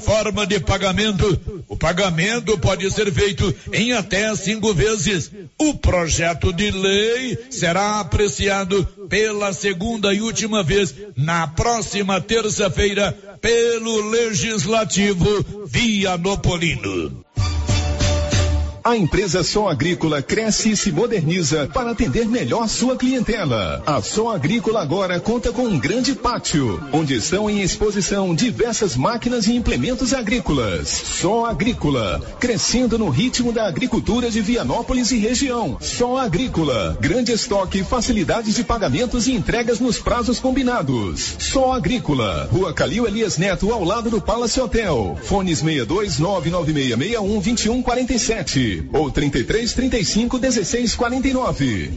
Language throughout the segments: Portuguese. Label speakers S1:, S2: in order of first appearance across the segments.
S1: Forma de pagamento. O pagamento pode ser feito em até cinco vezes. O projeto de lei será apreciado pela segunda e última vez na próxima terça-feira pelo Legislativo Vianopolino.
S2: A empresa Som Agrícola cresce e se moderniza para atender melhor sua clientela. A Som Agrícola agora conta com um grande pátio, onde estão em exposição diversas máquinas e implementos agrícolas. Som Agrícola, crescendo no ritmo da agricultura de Vianópolis e região. Som Agrícola, grande estoque, facilidades de pagamentos e entregas nos prazos combinados. Som Agrícola, Rua Calil Elias Neto, ao lado do Palace Hotel. Fones 62 99661 2147 ou 33 35 16 49.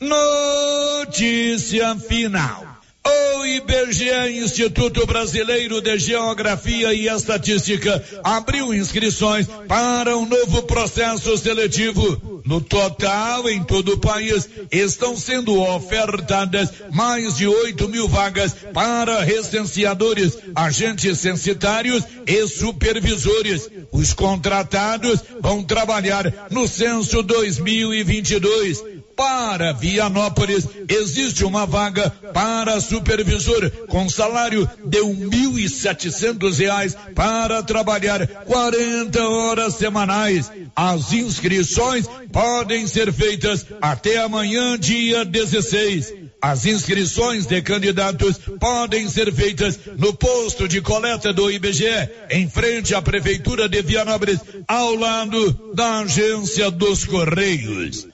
S1: Notícia final. O IBGE, Instituto Brasileiro de Geografia e Estatística, abriu inscrições para um novo processo seletivo. No total, em todo o país, estão sendo ofertadas mais de 8 mil vagas para recenseadores, agentes censitários e supervisores. Os contratados vão trabalhar no censo 2022 para Vianópolis existe uma vaga para supervisor com salário de um mil e setecentos reais para trabalhar 40 horas semanais. As inscrições podem ser feitas até amanhã, dia 16. As inscrições de candidatos podem ser feitas no posto de coleta do IBGE, em frente à Prefeitura de Vianópolis, ao lado da Agência dos Correios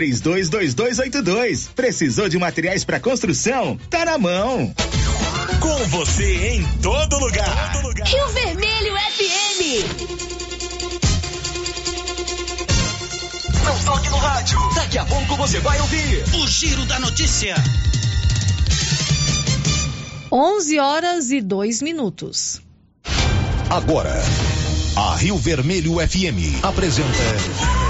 S3: 322282. Precisou de materiais para construção? Tá na mão.
S4: Com você em todo lugar. todo lugar.
S5: Rio Vermelho FM.
S4: Não toque no rádio. Daqui a pouco você vai ouvir o Giro da Notícia.
S6: 11 horas e 2 minutos.
S2: Agora, a Rio Vermelho FM apresenta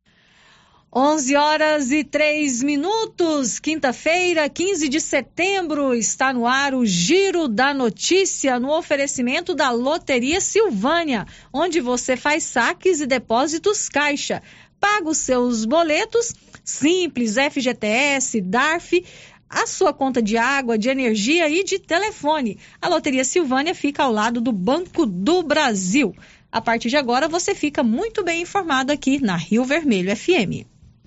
S6: 11 horas e 3 minutos, quinta-feira, 15 de setembro, está no ar o Giro da Notícia no oferecimento da Loteria Silvânia, onde você faz saques e depósitos caixa. Paga os seus boletos simples, FGTS, DARF, a sua conta de água, de energia e de telefone. A Loteria Silvânia fica ao lado do Banco do Brasil. A partir de agora, você fica muito bem informado aqui na Rio Vermelho FM.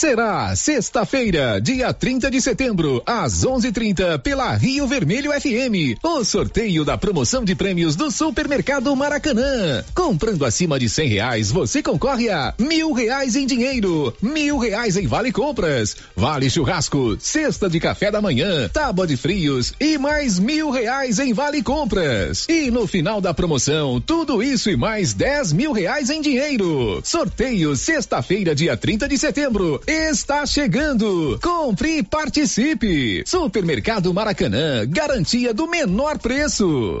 S2: Será sexta-feira, dia 30 de setembro, às 11:30 pela Rio Vermelho FM. O sorteio da promoção de prêmios do Supermercado Maracanã. Comprando acima de cem reais, você concorre a mil reais em dinheiro, mil reais em vale compras, vale churrasco, cesta de café da manhã, tábua de frios e mais mil reais em vale compras. E no final da promoção, tudo isso e mais dez mil reais em dinheiro. Sorteio sexta-feira, dia 30 de setembro está chegando. Compre e participe. Supermercado Maracanã, garantia do menor preço.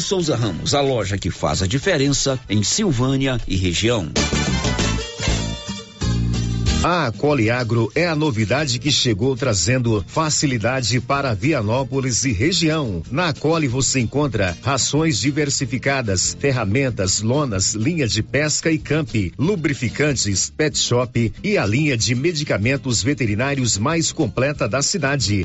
S7: Souza Ramos, a loja que faz a diferença em Silvânia e região.
S8: A Acoliagro é a novidade que chegou trazendo facilidade para Vianópolis e região. Na Acoli você encontra rações diversificadas, ferramentas, lonas, linha de pesca e camp, lubrificantes, pet shop e a linha de medicamentos veterinários mais completa da cidade.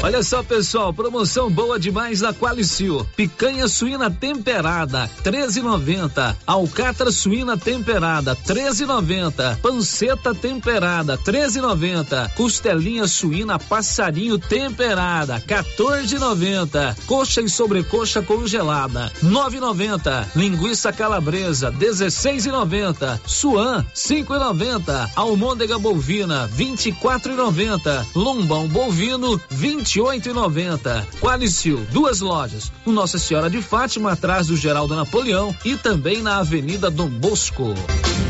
S9: Olha só, pessoal, promoção boa demais da Qualicil. Picanha suína temperada, 13,90. Alcatra suína temperada, 13,90. Panceta temperada, 13,90. Costelinha suína passarinho temperada, 14,90. Coxa e sobrecoxa congelada, 9,90. Linguiça calabresa, 16,90. Suan, 5,90. Almôndega bovina, 24,90. Lombão bovino, 20 28 e 90. Qualicil, duas lojas. No Nossa Senhora de Fátima, atrás do Geraldo Napoleão e também na Avenida Dom Bosco.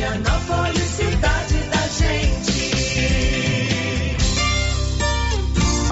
S10: Indianapolis.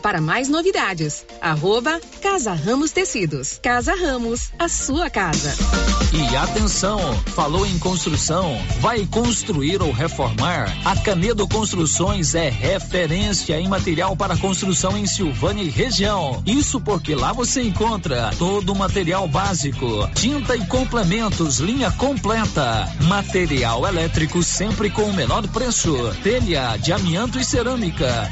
S5: para mais novidades. Arroba Casa Ramos Tecidos. Casa Ramos, a sua casa.
S9: E atenção, falou em construção, vai construir ou reformar? A Canedo Construções é referência em material para construção em Silvânia e região. Isso porque lá você encontra todo o material básico, tinta e complementos, linha completa, material elétrico sempre com o menor preço, telha de amianto e cerâmica.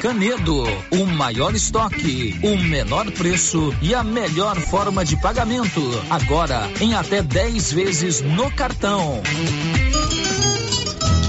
S9: Canedo, o maior estoque, o menor preço e a melhor forma de pagamento. Agora em até 10 vezes no cartão.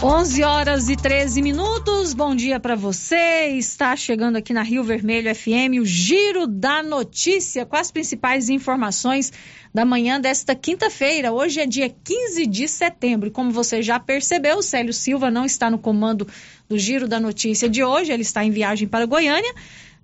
S6: 11 horas e 13 minutos. Bom dia para você. Está chegando aqui na Rio Vermelho FM o Giro da Notícia com as principais informações da manhã desta quinta-feira. Hoje é dia 15 de setembro. Como você já percebeu, o Célio Silva não está no comando do Giro da Notícia de hoje. Ele está em viagem para Goiânia.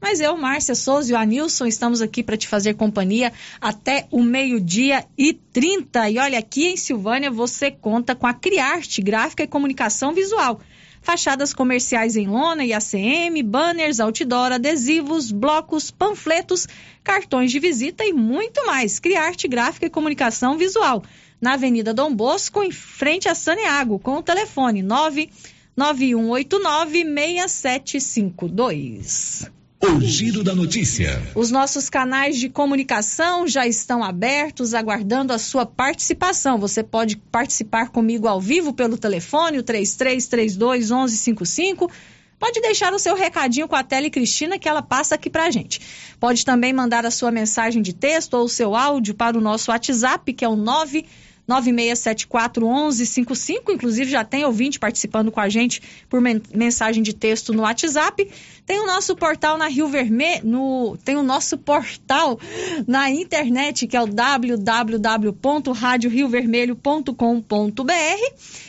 S6: Mas eu, Márcia Souza e o Anilson estamos aqui para te fazer companhia até o meio-dia e 30. E olha, aqui em Silvânia você conta com a Criarte Gráfica e Comunicação Visual. fachadas comerciais em lona e ACM, banners, outdoor, adesivos, blocos, panfletos, cartões de visita e muito mais. Criarte gráfica e comunicação visual. Na Avenida Dom Bosco, em frente a Saneago, com o telefone 99189 6752.
S4: O Giro da Notícia.
S6: Os nossos canais de comunicação já estão abertos, aguardando a sua participação. Você pode participar comigo ao vivo pelo telefone, o 3332 1155. Pode deixar o seu recadinho com a Tele Cristina que ela passa aqui pra gente. Pode também mandar a sua mensagem de texto ou o seu áudio para o nosso WhatsApp, que é o 9 96741155. Inclusive, já tem ouvinte participando com a gente por mensagem de texto no WhatsApp. Tem o nosso portal na Rio Vermelho, no, tem o nosso portal na internet, que é o www.radioriovermelho.com.br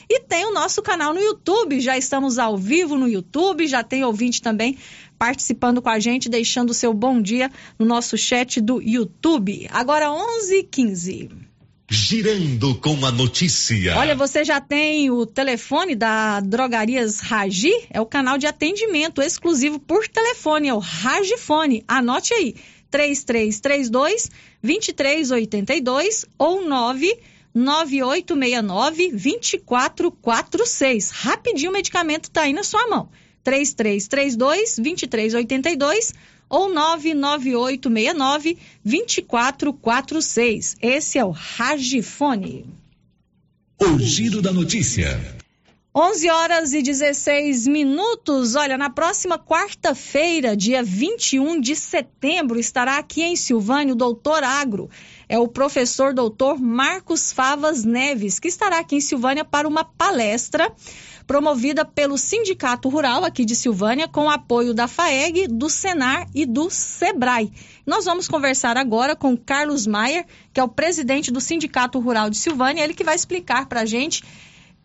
S6: e tem o nosso canal no YouTube. Já estamos ao vivo no YouTube, já tem ouvinte também participando com a gente, deixando o seu bom dia no nosso chat do YouTube. Agora 11:15.
S4: Girando com a notícia.
S6: Olha, você já tem o telefone da Drogarias Ragi? É o canal de atendimento exclusivo por telefone, é o Ragifone. Anote aí, 3332 2382 ou 99869 2446. Rapidinho o medicamento tá aí na sua mão. 3332 2382 ou 99869 2446. Esse é o Ragifone.
S4: O Giro da Notícia.
S6: 11 horas e 16 minutos. Olha, na próxima quarta-feira, dia 21 de setembro, estará aqui em Silvânia o doutor Agro. É o professor doutor Marcos Favas Neves, que estará aqui em Silvânia para uma palestra promovida pelo Sindicato Rural aqui de Silvânia, com apoio da FAEG, do Senar e do SEBRAE. Nós vamos conversar agora com Carlos Maier, que é o presidente do Sindicato Rural de Silvânia, ele que vai explicar para a gente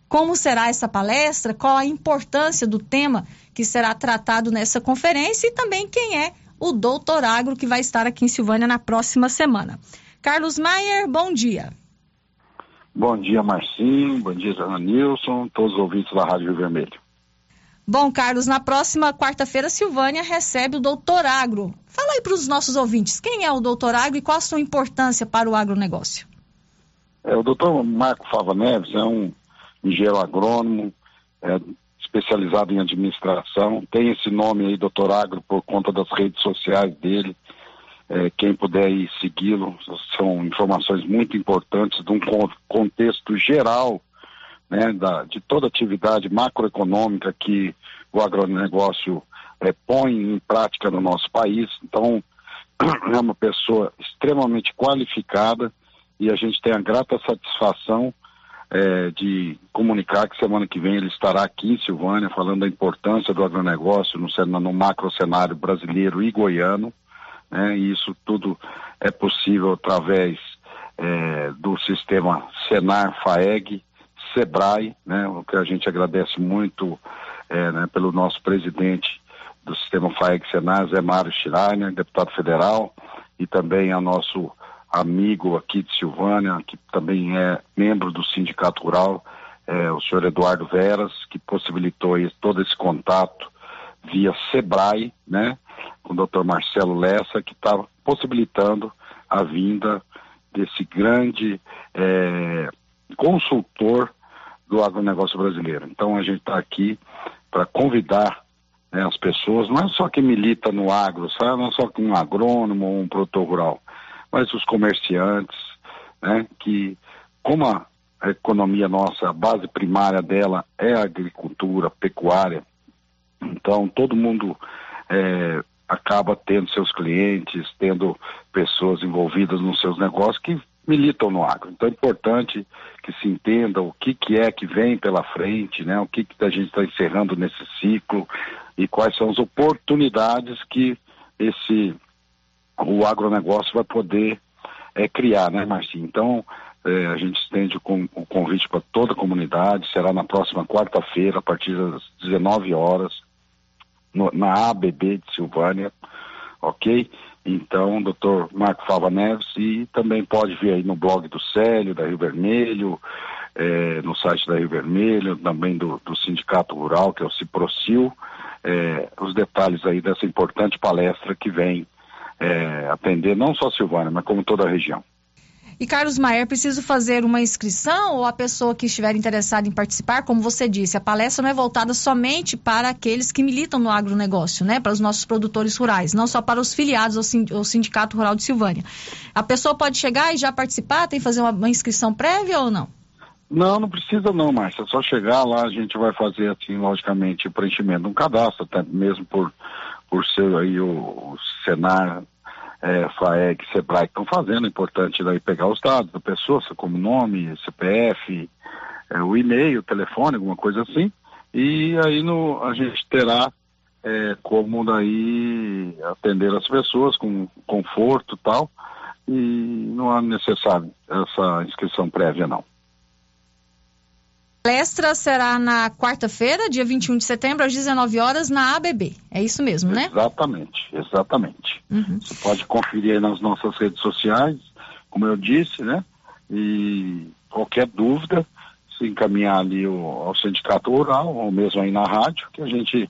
S6: como será essa palestra, qual a importância do tema que será tratado nessa conferência e também quem é o doutor Agro que vai estar aqui em Silvânia na próxima semana. Carlos Maier, bom dia.
S11: Bom dia, Marcinho. Bom dia, Nilson. Todos os ouvintes da Rádio Rio Vermelho.
S6: Bom, Carlos, na próxima quarta-feira, Silvânia recebe o doutor Agro. Fala aí para os nossos ouvintes, quem é o doutor Agro e qual a sua importância para o agronegócio?
S11: É, o doutor Marco Fava Neves é um engenheiro agrônomo, é, especializado em administração. Tem esse nome aí, doutor Agro, por conta das redes sociais dele. É, quem puder segui-lo, são informações muito importantes de um contexto geral né, da, de toda atividade macroeconômica que o agronegócio é, põe em prática no nosso país. Então, é uma pessoa extremamente qualificada e a gente tem a grata satisfação é, de comunicar que semana que vem ele estará aqui em Silvânia falando da importância do agronegócio no, no macro cenário brasileiro e goiano né? E isso tudo é possível através é, do sistema Senar FAEG, SEBRAE, né? O que a gente agradece muito é, né, pelo nosso presidente do sistema FAEG Senar, Zé Mário Schreiner, deputado federal, e também a nosso amigo aqui de Silvânia, que também é membro do Sindicato Rural, é, o senhor Eduardo Veras, que possibilitou todo esse contato via SEBRAE, né? Com o Dr. Marcelo Lessa, que está possibilitando a vinda desse grande é, consultor do agronegócio brasileiro. Então a gente está aqui para convidar né, as pessoas, não é só quem milita no agro, sabe? não é só um agrônomo ou um produtor rural, mas os comerciantes, né, que como a economia nossa, a base primária dela é a agricultura, a pecuária, então todo mundo é, acaba tendo seus clientes, tendo pessoas envolvidas nos seus negócios que militam no agro. Então é importante que se entenda o que, que é que vem pela frente, né? o que, que a gente está encerrando nesse ciclo e quais são as oportunidades que esse o agronegócio vai poder é, criar, né, Marcinho? Então, é, a gente estende o, o convite para toda a comunidade, será na próxima quarta-feira, a partir das 19 horas, no, na ABB de Silvânia, ok? Então, doutor Marco Fava Neves, e também pode vir aí no blog do Célio, da Rio Vermelho, é, no site da Rio Vermelho, também do, do Sindicato Rural, que é o Ciprocil, é, os detalhes aí dessa importante palestra que vem é, atender não só Silvânia, mas como toda a região.
S6: E Carlos Maier, preciso fazer uma inscrição ou a pessoa que estiver interessada em participar, como você disse, a palestra não é voltada somente para aqueles que militam no agronegócio, né? Para os nossos produtores rurais, não só para os filiados ao Sindicato Rural de Silvânia. A pessoa pode chegar e já participar, tem que fazer uma, inscrição prévia ou não?
S11: Não, não precisa não, Márcia. É só chegar lá, a gente vai fazer, assim, logicamente, o preenchimento de um cadastro, até mesmo por, por ser aí o, o Senar é, FAEG, SEBRAE que estão fazendo, é importante daí pegar os dados da pessoa, como nome, CPF, é, o e-mail, o telefone, alguma coisa assim, e aí no, a gente terá é, como daí atender as pessoas com conforto e tal, e não há necessário essa inscrição prévia não
S6: palestra será na quarta-feira, dia 21 de setembro, às 19 horas, na ABB. É isso mesmo, né?
S11: Exatamente, exatamente. Uhum. Você pode conferir aí nas nossas redes sociais, como eu disse, né? E qualquer dúvida, se encaminhar ali ao Sindicato Rural, ou mesmo aí na rádio, que a gente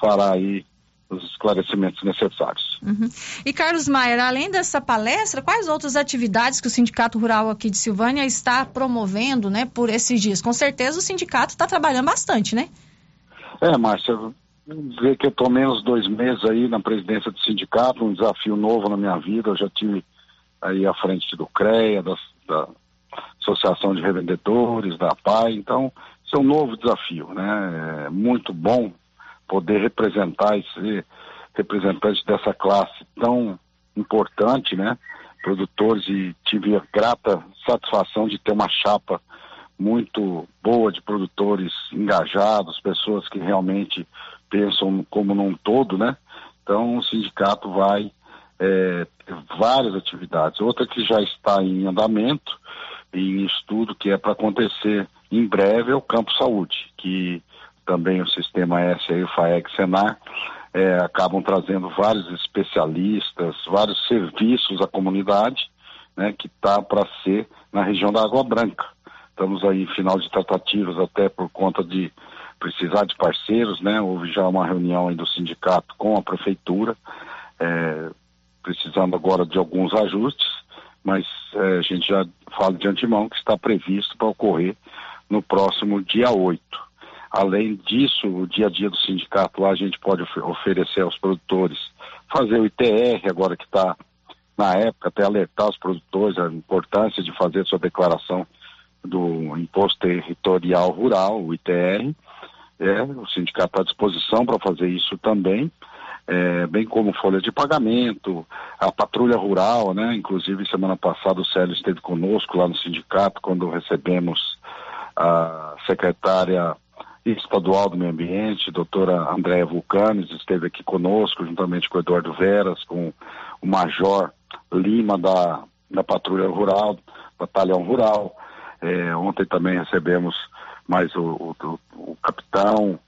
S11: fará aí os esclarecimentos necessários.
S6: Uhum. E Carlos Maier, além dessa palestra, quais outras atividades que o Sindicato Rural aqui de Silvânia está promovendo, né, por esses dias? Com certeza o sindicato está trabalhando bastante, né?
S11: É, Márcia, dizer que eu estou menos dois meses aí na presidência do sindicato, um desafio novo na minha vida, eu já tive aí à frente do CREA, da, da Associação de Revendedores, da PAI, então isso é um novo desafio, né? É muito bom poder representar e ser representante dessa classe tão importante, né? Produtores e tive a grata satisfação de ter uma chapa muito boa de produtores engajados, pessoas que realmente pensam como num todo, né? Então o sindicato vai é, várias atividades. Outra que já está em andamento em estudo que é para acontecer em breve é o Campo Saúde, que também o Sistema S e o FAEG Senar, é, acabam trazendo vários especialistas, vários serviços à comunidade, né, que está para ser na região da Água Branca. Estamos aí em final de tratativas até por conta de precisar de parceiros, né? Houve já uma reunião aí do sindicato com a prefeitura, é, precisando agora de alguns ajustes, mas é, a gente já fala de antemão que está previsto para ocorrer no próximo dia 8. Além disso, o dia a dia do sindicato lá a gente pode oferecer aos produtores, fazer o ITR agora que está na época, até alertar os produtores a importância de fazer sua declaração do Imposto Territorial Rural, o ITR. É, o sindicato está à disposição para fazer isso também, é, bem como folha de pagamento, a patrulha rural, né? Inclusive semana passada o Célio esteve conosco lá no sindicato quando recebemos a secretária estadual do meio ambiente, doutora Andréa Vulcanes, esteve aqui conosco, juntamente com o Eduardo Veras, com o Major Lima da, da Patrulha Rural, Batalhão Rural. É, ontem também recebemos mais o, o, o, capitão,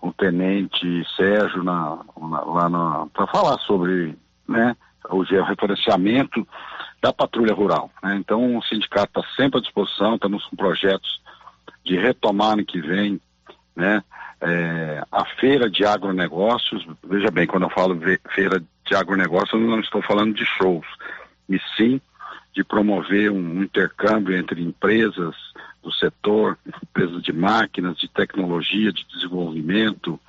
S11: o tenente Sérgio na, na, lá para falar sobre né, o referenciamento da patrulha rural. Né? Então o sindicato está sempre à disposição, estamos com projetos de retomar que vem né? É, a feira de agronegócios, veja bem, quando eu falo feira de agronegócios, eu não estou falando de shows, e sim de promover um intercâmbio entre empresas do setor, empresas de máquinas, de tecnologia, de desenvolvimento,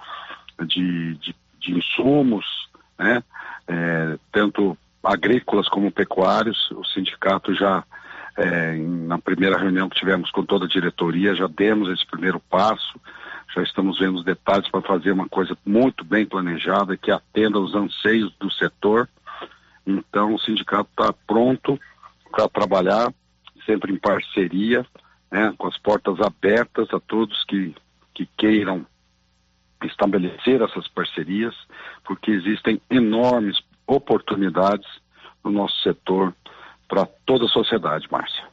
S11: de, de, de insumos, né? É, tanto agrícolas como pecuários. O sindicato já, é, na primeira reunião que tivemos com toda a diretoria, já demos esse primeiro passo já estamos vendo os detalhes para fazer uma coisa muito bem planejada que atenda aos anseios do setor. Então, o sindicato está pronto para trabalhar, sempre em parceria, né, com as portas abertas a todos que, que queiram estabelecer essas parcerias, porque existem enormes oportunidades no nosso setor para toda a sociedade, Márcia.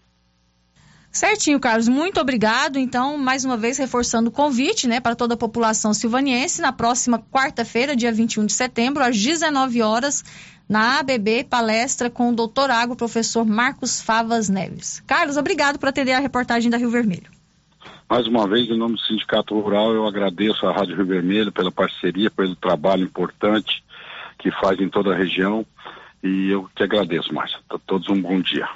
S6: Certinho, Carlos. Muito obrigado. Então, mais uma vez, reforçando o convite né, para toda a população silvaniense, na próxima quarta-feira, dia 21 de setembro, às 19 horas, na ABB, palestra com o doutor Agro, professor Marcos Favas Neves. Carlos, obrigado por atender a reportagem da Rio Vermelho.
S11: Mais uma vez, em nome do Sindicato Rural, eu agradeço à Rádio Rio Vermelho pela parceria, pelo trabalho importante que faz em toda a região. E eu te agradeço, Márcia. Todos um bom dia.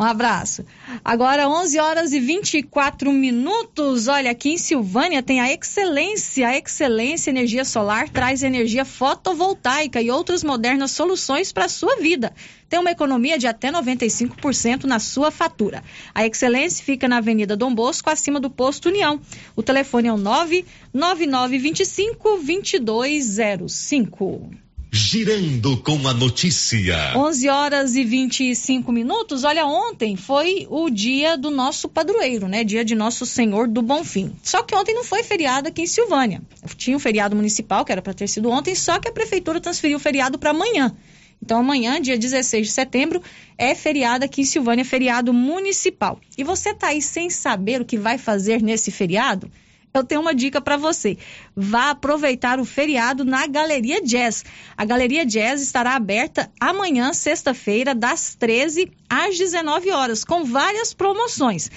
S6: Um abraço. Agora, 11 horas e 24 minutos. Olha, aqui em Silvânia tem a Excelência. A Excelência Energia Solar traz energia fotovoltaica e outras modernas soluções para a sua vida. Tem uma economia de até 95% na sua fatura. A Excelência fica na Avenida Dom Bosco, acima do posto União. O telefone é o 99925 2205.
S12: Girando com a notícia.
S6: 11 horas e 25 minutos. Olha, ontem foi o dia do nosso padroeiro, né? Dia de Nosso Senhor do Bonfim. Só que ontem não foi feriado aqui em Silvânia. Tinha um feriado municipal, que era para ter sido ontem, só que a prefeitura transferiu o feriado para amanhã. Então, amanhã, dia 16 de setembro, é feriado aqui em Silvânia, feriado municipal. E você tá aí sem saber o que vai fazer nesse feriado? Eu tenho uma dica para você. Vá aproveitar o feriado na Galeria Jazz. A Galeria Jazz estará aberta amanhã, sexta-feira, das 13 às 19 horas, com várias promoções.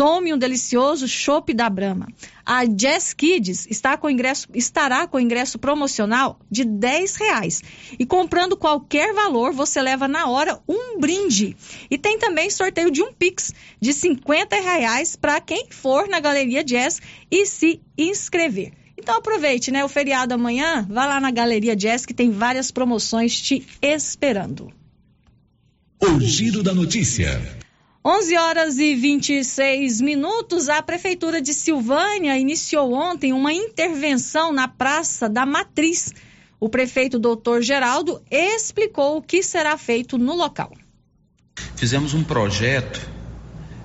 S6: Tome um delicioso chopp da Brama. A Jazz Kids está com ingresso, estará com ingresso promocional de 10 reais. E comprando qualquer valor, você leva na hora um brinde. E tem também sorteio de um Pix de 50 reais para quem for na Galeria Jazz e se inscrever. Então aproveite, né? O feriado amanhã, vá lá na Galeria Jazz que tem várias promoções te esperando.
S12: O Giro da Notícia.
S6: 11 horas e 26 minutos. A Prefeitura de Silvânia iniciou ontem uma intervenção na Praça da Matriz. O prefeito doutor Geraldo explicou o que será feito no local.
S13: Fizemos um projeto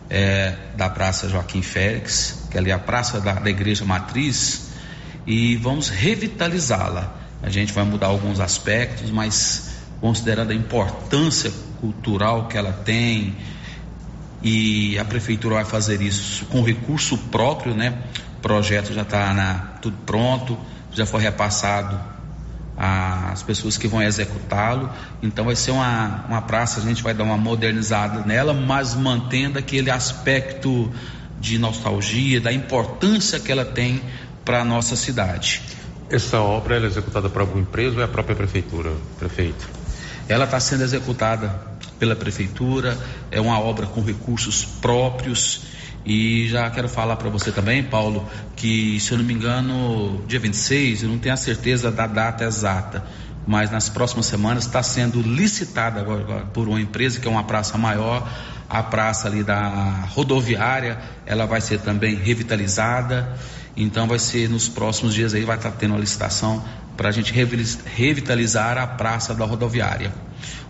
S13: é, da Praça Joaquim Félix, que é a Praça da, da Igreja Matriz, e vamos revitalizá-la. A gente vai mudar alguns aspectos, mas considerando a importância cultural que ela tem, e a prefeitura vai fazer isso com recurso próprio, né? O projeto já está tudo pronto, já foi repassado às pessoas que vão executá-lo. Então vai ser uma, uma praça, a gente vai dar uma modernizada nela, mas mantendo aquele aspecto de nostalgia, da importância que ela tem para a nossa cidade.
S14: Essa obra é executada por alguma empresa ou é a própria prefeitura, prefeito?
S13: Ela está sendo executada pela prefeitura, é uma obra com recursos próprios. E já quero falar para você também, Paulo, que se eu não me engano, dia 26, eu não tenho a certeza da data exata, mas nas próximas semanas está sendo licitada agora, por uma empresa que é uma praça maior, a praça ali da rodoviária, ela vai ser também revitalizada. Então vai ser nos próximos dias aí vai estar tá tendo a licitação para a gente revitalizar a praça da rodoviária.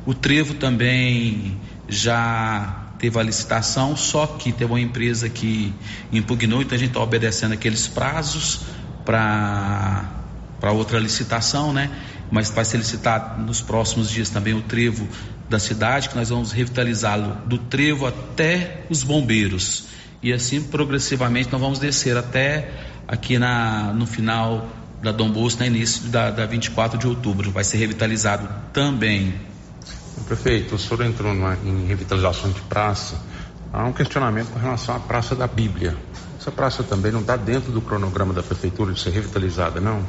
S13: O trevo também já teve a licitação, só que teve uma empresa que impugnou, então a gente está obedecendo aqueles prazos para outra licitação, né? Mas vai ser licitado nos próximos dias também o trevo da cidade, que nós vamos revitalizá-lo do trevo até os bombeiros. E assim progressivamente nós vamos descer até aqui na, no final da Dom Bosco, no início da, da 24 de outubro. Vai ser revitalizado também.
S14: Prefeito, o senhor entrou numa, em revitalização de praça. Há um questionamento com relação à Praça da Bíblia. Essa praça também não está dentro do cronograma da prefeitura de ser revitalizada, não?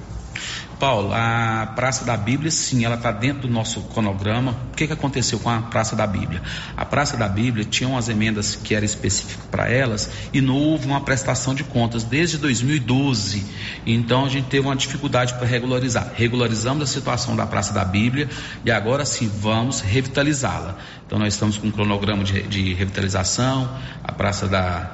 S13: Paulo, a Praça da Bíblia, sim, ela está dentro do nosso cronograma. O que, que aconteceu com a Praça da Bíblia? A Praça da Bíblia tinha umas emendas que eram específicas para elas e não houve uma prestação de contas desde 2012. Então a gente teve uma dificuldade para regularizar. Regularizamos a situação da Praça da Bíblia e agora sim vamos revitalizá-la. Então nós estamos com um cronograma de, de revitalização, a Praça da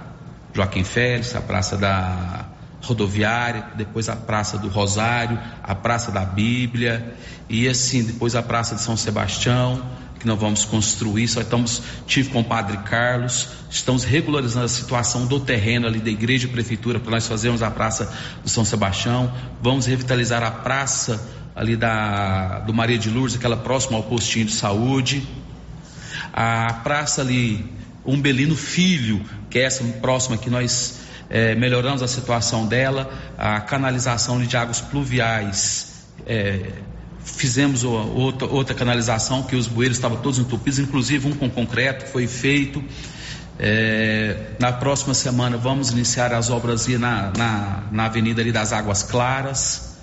S13: Joaquim Félix, a Praça da rodoviária, depois a Praça do Rosário, a Praça da Bíblia e assim depois a Praça de São Sebastião que nós vamos construir. Só estamos tive com o Padre Carlos, estamos regularizando a situação do terreno ali da igreja e prefeitura para nós fazermos a Praça do São Sebastião. Vamos revitalizar a praça ali da do Maria de Lourdes, aquela próxima ao postinho de saúde. A praça ali Umbelino Filho, que é essa próxima que nós é, melhoramos a situação dela, a canalização de águas pluviais. É, fizemos outra, outra canalização que os bueiros estavam todos entupidos, inclusive um com concreto foi feito. É, na próxima semana vamos iniciar as obras na, na, na Avenida das Águas Claras.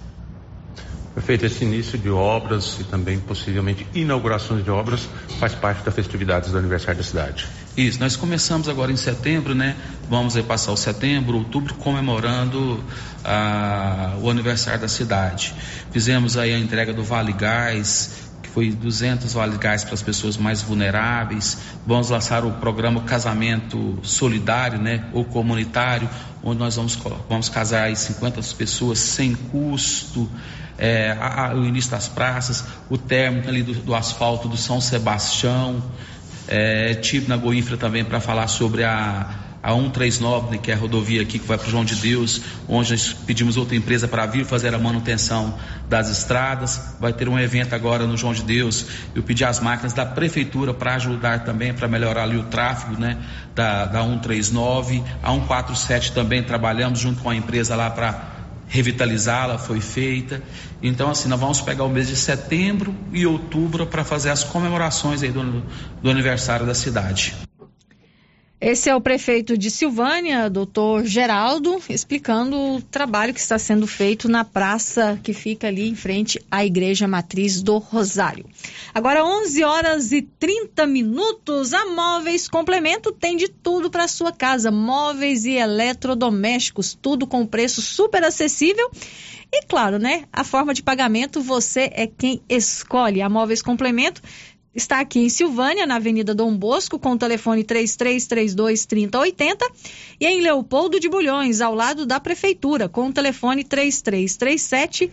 S14: Prefeito, esse início de obras e também possivelmente inaugurações de obras faz parte das festividades do aniversário da cidade.
S13: Isso, nós começamos agora em setembro, né? Vamos aí passar o setembro, outubro, comemorando ah, o aniversário da cidade. Fizemos aí a entrega do Vale Gás, que foi 200 Vale Gás para as pessoas mais vulneráveis. Vamos lançar o programa Casamento Solidário, né? Ou comunitário, onde nós vamos, vamos casar aí 50 pessoas sem custo é, a, a, o início das praças, o término ali do, do asfalto do São Sebastião. É, tive na Goinfra também para falar sobre a, a 139, né, que é a rodovia aqui que vai para o João de Deus, onde nós pedimos outra empresa para vir fazer a manutenção das estradas. Vai ter um evento agora no João de Deus. Eu pedi as máquinas da prefeitura para ajudar também, para melhorar ali o tráfego né, da, da 139. A 147 também trabalhamos junto com a empresa lá para revitalizá-la foi feita. Então, assim, nós vamos pegar o mês de setembro e outubro para fazer as comemorações aí do, do aniversário da cidade.
S6: Esse é o prefeito de Silvânia, doutor Geraldo, explicando o trabalho que está sendo feito na praça que fica ali em frente à Igreja Matriz do Rosário. Agora, 11 horas e 30 minutos. A Móveis Complemento tem de tudo para sua casa: móveis e eletrodomésticos, tudo com preço super acessível. E claro, né? A forma de pagamento você é quem escolhe. A Móveis Complemento está aqui em Silvânia, na Avenida Dom Bosco, com o telefone 3332 3080 e em Leopoldo de Bulhões, ao lado da Prefeitura, com o telefone 3337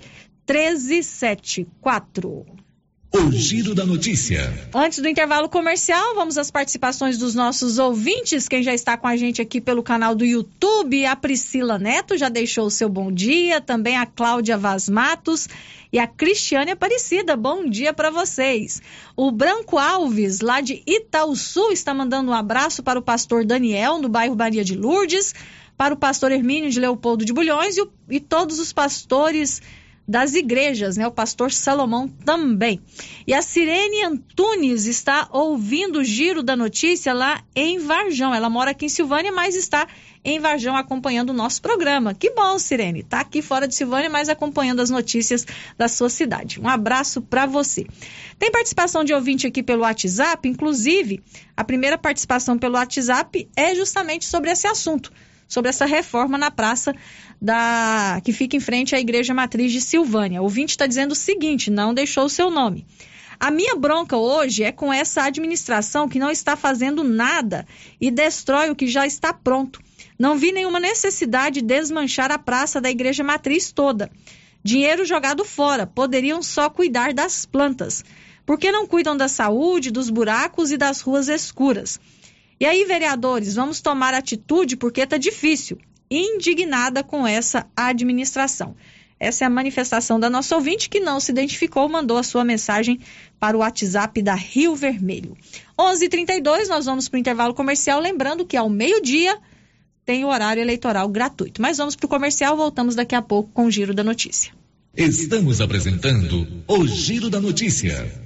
S6: 1374.
S12: O Giro da Notícia.
S6: Antes do intervalo comercial, vamos às participações dos nossos ouvintes. Quem já está com a gente aqui pelo canal do YouTube, a Priscila Neto já deixou o seu bom dia, também a Cláudia Vaz Matos e a Cristiane Aparecida. Bom dia para vocês. O Branco Alves, lá de Itaúsu, está mandando um abraço para o pastor Daniel, no bairro Maria de Lourdes, para o pastor Hermínio de Leopoldo de Bulhões e, o, e todos os pastores das igrejas, né? O pastor Salomão também. E a Sirene Antunes está ouvindo o giro da notícia lá em Varjão. Ela mora aqui em Silvânia, mas está em Varjão acompanhando o nosso programa. Que bom, Sirene. Tá aqui fora de Silvânia, mas acompanhando as notícias da sua cidade. Um abraço para você. Tem participação de ouvinte aqui pelo WhatsApp, inclusive, a primeira participação pelo WhatsApp é justamente sobre esse assunto sobre essa reforma na praça da que fica em frente à Igreja Matriz de Silvânia. O ouvinte está dizendo o seguinte: não deixou o seu nome. A minha bronca hoje é com essa administração que não está fazendo nada e destrói o que já está pronto. Não vi nenhuma necessidade de desmanchar a praça da Igreja Matriz toda. Dinheiro jogado fora, poderiam só cuidar das plantas. Por que não cuidam da saúde, dos buracos e das ruas escuras? E aí, vereadores, vamos tomar atitude porque está difícil. Indignada com essa administração. Essa é a manifestação da nossa ouvinte que não se identificou, mandou a sua mensagem para o WhatsApp da Rio Vermelho. 11:32 nós vamos para o intervalo comercial, lembrando que ao meio-dia tem o horário eleitoral gratuito. Mas vamos para o comercial, voltamos daqui a pouco com o Giro da Notícia.
S12: Estamos apresentando o Giro da Notícia.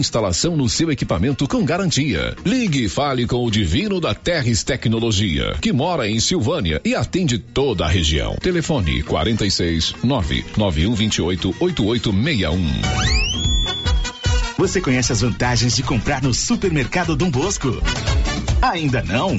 S2: Instalação no seu equipamento com garantia. Ligue e fale com o Divino da Terres Tecnologia, que mora em Silvânia e atende toda a região. Telefone 46 99128 8861.
S3: Você conhece as vantagens de comprar no Supermercado Dom Bosco? Ainda não?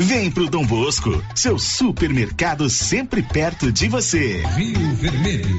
S3: Vem pro Dom Bosco, seu supermercado sempre perto de você.
S12: Rio Vermelho.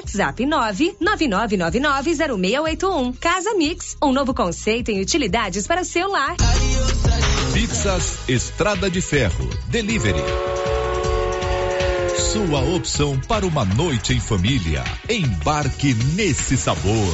S5: WhatsApp 999990681. Casa Mix, um novo conceito em utilidades para o seu lar.
S12: Pizzas Estrada de Ferro. Delivery. Sua opção para uma noite em família. Embarque nesse sabor.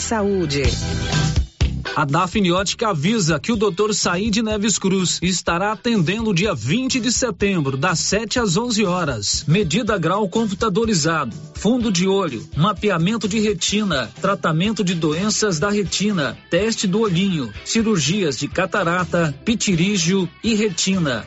S15: saúde.
S9: A Dafniótica avisa que o Dr. Said Neves Cruz estará atendendo dia 20 de setembro, das 7 às 11 horas. Medida grau computadorizado, fundo de olho, mapeamento de retina, tratamento de doenças da retina, teste do olhinho, cirurgias de catarata, pitirígio e retina.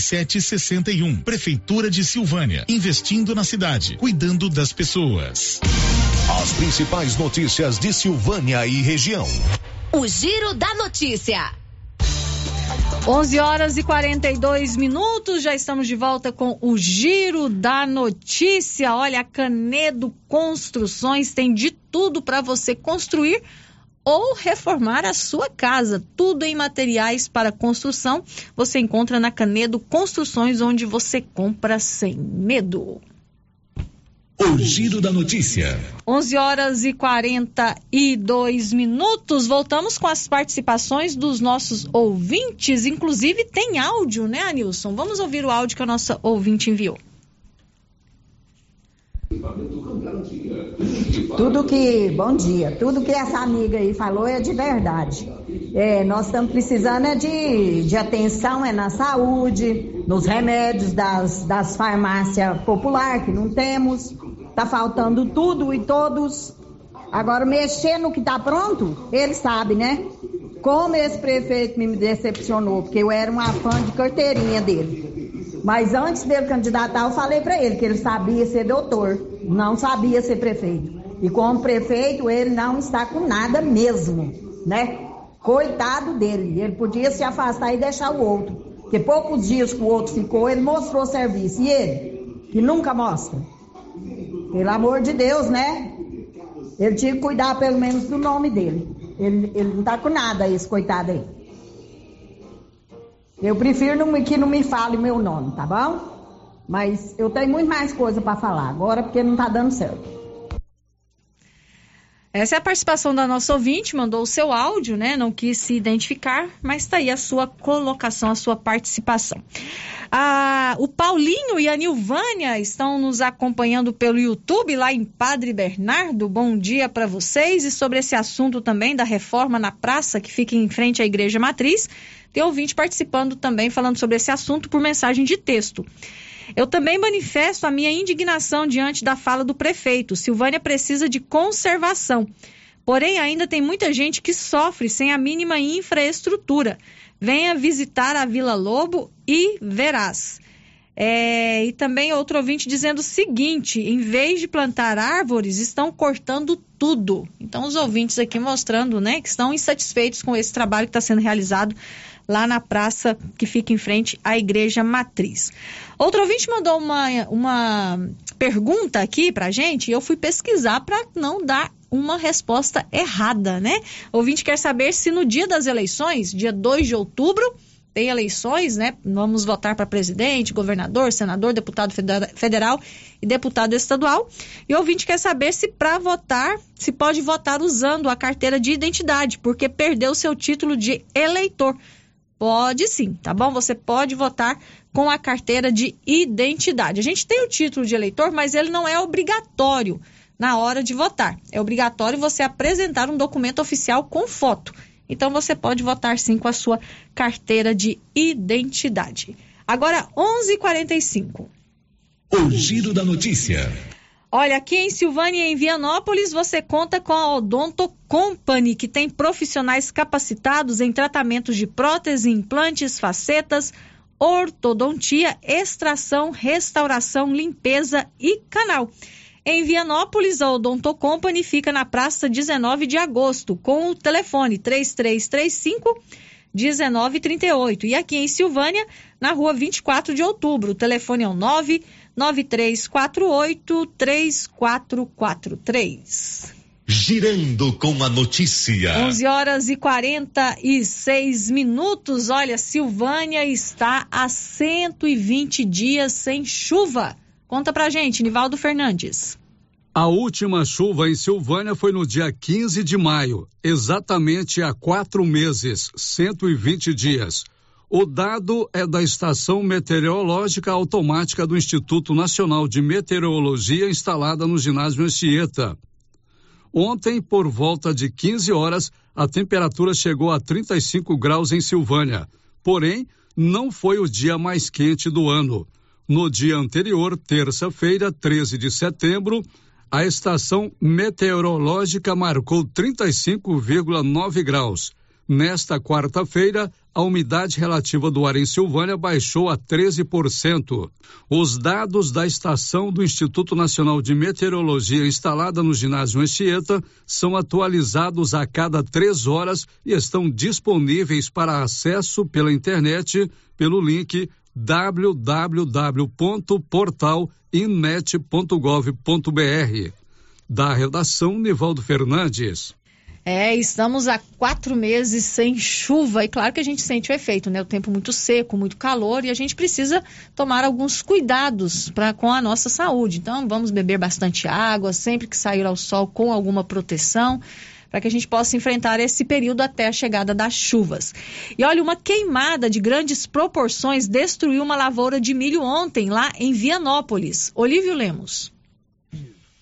S16: 4761. Prefeitura de Silvânia, investindo na cidade, cuidando das pessoas.
S2: As principais notícias de Silvânia e região.
S17: O Giro da Notícia.
S6: 11 horas e 42 minutos, já estamos de volta com o Giro da Notícia. Olha, a Canedo Construções tem de tudo para você construir ou reformar a sua casa. Tudo em materiais para construção você encontra na Canedo Construções, onde você compra sem medo.
S12: O Giro da Notícia.
S6: 11 horas e 42 minutos. Voltamos com as participações dos nossos ouvintes. Inclusive, tem áudio, né, Anilson? Vamos ouvir o áudio que a nossa ouvinte enviou.
S18: Tudo que, bom dia, tudo que essa amiga aí falou é de verdade. É, nós estamos precisando é de, de atenção é na saúde, nos remédios das, das farmácias populares que não temos. Tá faltando tudo e todos. Agora, mexer no que tá pronto, ele sabe, né? Como esse prefeito me decepcionou, porque eu era uma fã de carteirinha dele. Mas antes dele candidatar, eu falei para ele que ele sabia ser doutor, não sabia ser prefeito. E como prefeito, ele não está com nada mesmo, né? Coitado dele, ele podia se afastar e deixar o outro. Porque poucos dias que o outro ficou, ele mostrou serviço. E ele, que nunca mostra. Pelo amor de Deus, né? Ele tinha que cuidar pelo menos do nome dele. Ele, ele não tá com nada, esse coitado aí. Eu prefiro não, que não me fale meu nome, tá bom? Mas eu tenho muito mais coisa para falar agora porque não tá dando certo.
S6: Essa é a participação da nossa ouvinte, mandou o seu áudio, né? Não quis se identificar, mas está aí a sua colocação, a sua participação. Ah, o Paulinho e a Nilvânia estão nos acompanhando pelo YouTube, lá em Padre Bernardo. Bom dia para vocês. E sobre esse assunto também da reforma na praça, que fica em frente à Igreja Matriz, tem ouvinte participando também, falando sobre esse assunto por mensagem de texto. Eu também manifesto a minha indignação diante da fala do prefeito. Silvânia precisa de conservação. Porém, ainda tem muita gente que sofre sem a mínima infraestrutura. Venha visitar a Vila Lobo e verás. É, e também outro ouvinte dizendo o seguinte: em vez de plantar árvores, estão cortando tudo. Então, os ouvintes aqui mostrando né, que estão insatisfeitos com esse trabalho que está sendo realizado lá na praça que fica em frente à Igreja Matriz. Outro ouvinte mandou uma, uma pergunta aqui pra gente e eu fui pesquisar para não dar uma resposta errada, né? O ouvinte quer saber se no dia das eleições, dia 2 de outubro, tem eleições, né? Vamos votar para presidente, governador, senador, deputado federal e deputado estadual. E o ouvinte quer saber se para votar, se pode votar usando a carteira de identidade, porque perdeu seu título de eleitor. Pode sim, tá bom? Você pode votar com a carteira de identidade. A gente tem o título de eleitor, mas ele não é obrigatório na hora de votar. É obrigatório você apresentar um documento oficial com foto. Então você pode votar sim com a sua carteira de identidade. Agora 11:45.
S12: O giro da notícia.
S6: Olha, aqui em Silvânia e em Vianópolis, você conta com a Odonto Company, que tem profissionais capacitados em tratamentos de prótese, implantes, facetas, ortodontia, extração, restauração, limpeza e canal. Em Vianópolis, a Odonto Company fica na praça 19 de agosto, com o telefone 3335 1938. E aqui em Silvânia, na rua 24 de outubro, o telefone é o 9 9348 3443.
S12: Girando com a notícia.
S6: 11 horas e 46 minutos. Olha, Silvânia está há 120 dias sem chuva. Conta pra gente, Nivaldo Fernandes.
S19: A última chuva em Silvânia foi no dia 15 de maio, exatamente há quatro meses, 120 dias. O dado é da Estação Meteorológica Automática do Instituto Nacional de Meteorologia instalada no ginásio Anchieta. Ontem, por volta de 15 horas, a temperatura chegou a 35 graus em Silvânia. Porém, não foi o dia mais quente do ano. No dia anterior, terça-feira, 13 de setembro, a estação meteorológica marcou 35,9 graus. Nesta quarta-feira, a umidade relativa do ar em Silvânia baixou a 13%. Os dados da estação do Instituto Nacional de Meteorologia instalada no ginásio Anchieta são atualizados a cada três horas e estão disponíveis para acesso pela internet pelo link www.portalinnet.gov.br. Da redação, Nivaldo Fernandes.
S6: É, estamos há quatro meses sem chuva e claro que a gente sente o efeito, né? O tempo muito seco, muito calor e a gente precisa tomar alguns cuidados para com a nossa saúde. Então, vamos beber bastante água, sempre que sair ao sol com alguma proteção, para que a gente possa enfrentar esse período até a chegada das chuvas. E olha, uma queimada de grandes proporções destruiu uma lavoura de milho ontem lá em Vianópolis. Olívio Lemos.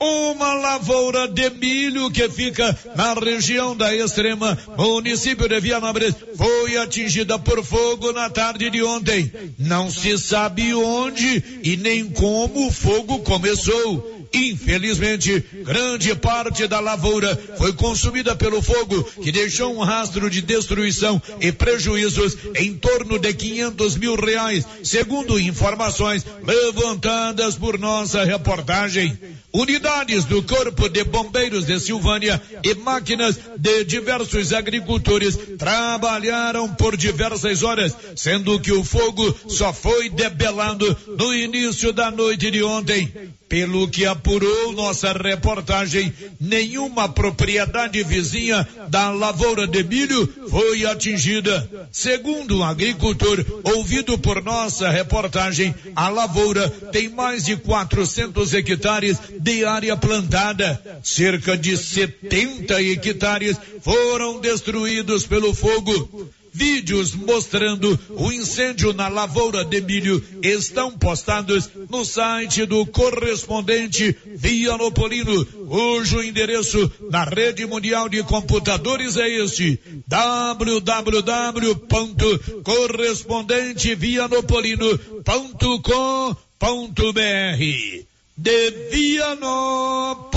S1: Uma lavoura de milho que fica na região da extrema município de Vianópolis foi atingida por fogo na tarde de ontem. Não se sabe onde e nem como o fogo começou. Infelizmente, grande parte da lavoura foi consumida pelo fogo, que deixou um rastro de destruição e prejuízos em torno de 500 mil reais, segundo informações levantadas por nossa reportagem. Unidades do Corpo de Bombeiros de Silvânia e máquinas de diversos agricultores trabalharam por diversas horas, sendo que o fogo só foi debelado no início da noite de ontem. Pelo que apurou nossa reportagem, nenhuma propriedade vizinha da lavoura de milho foi atingida. Segundo um agricultor ouvido por nossa reportagem, a lavoura tem mais de 400 hectares de área plantada. Cerca de 70 hectares foram destruídos pelo fogo. Vídeos mostrando o incêndio na lavoura de milho estão postados no site do correspondente Vianopolino, cujo endereço na rede mundial de computadores é este: www.correspondentevianopolino.com.br. De Vianópolis,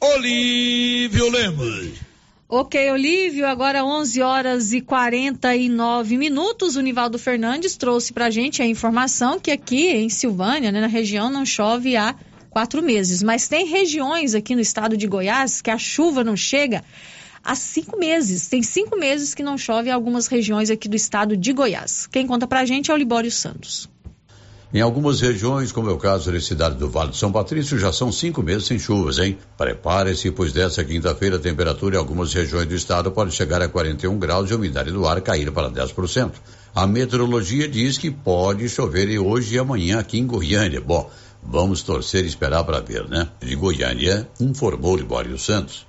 S1: Olívio Lemos.
S6: Ok, Olívio, agora 11 horas e 49 minutos. O Nivaldo Fernandes trouxe para a gente a informação que aqui em Silvânia, né, na região, não chove há quatro meses. Mas tem regiões aqui no estado de Goiás que a chuva não chega há cinco meses. Tem cinco meses que não chove em algumas regiões aqui do estado de Goiás. Quem conta para a gente é o Libório Santos.
S20: Em algumas regiões, como é o caso da cidade do Vale de São Patrício, já são cinco meses sem chuvas, hein? Prepare-se, pois dessa quinta-feira a temperatura em algumas regiões do estado pode chegar a 41 graus e a umidade do ar cair para 10%. A meteorologia diz que pode chover hoje e amanhã aqui em Goiânia. Bom, vamos torcer e esperar para ver, né? De Goiânia, informou Libório Santos.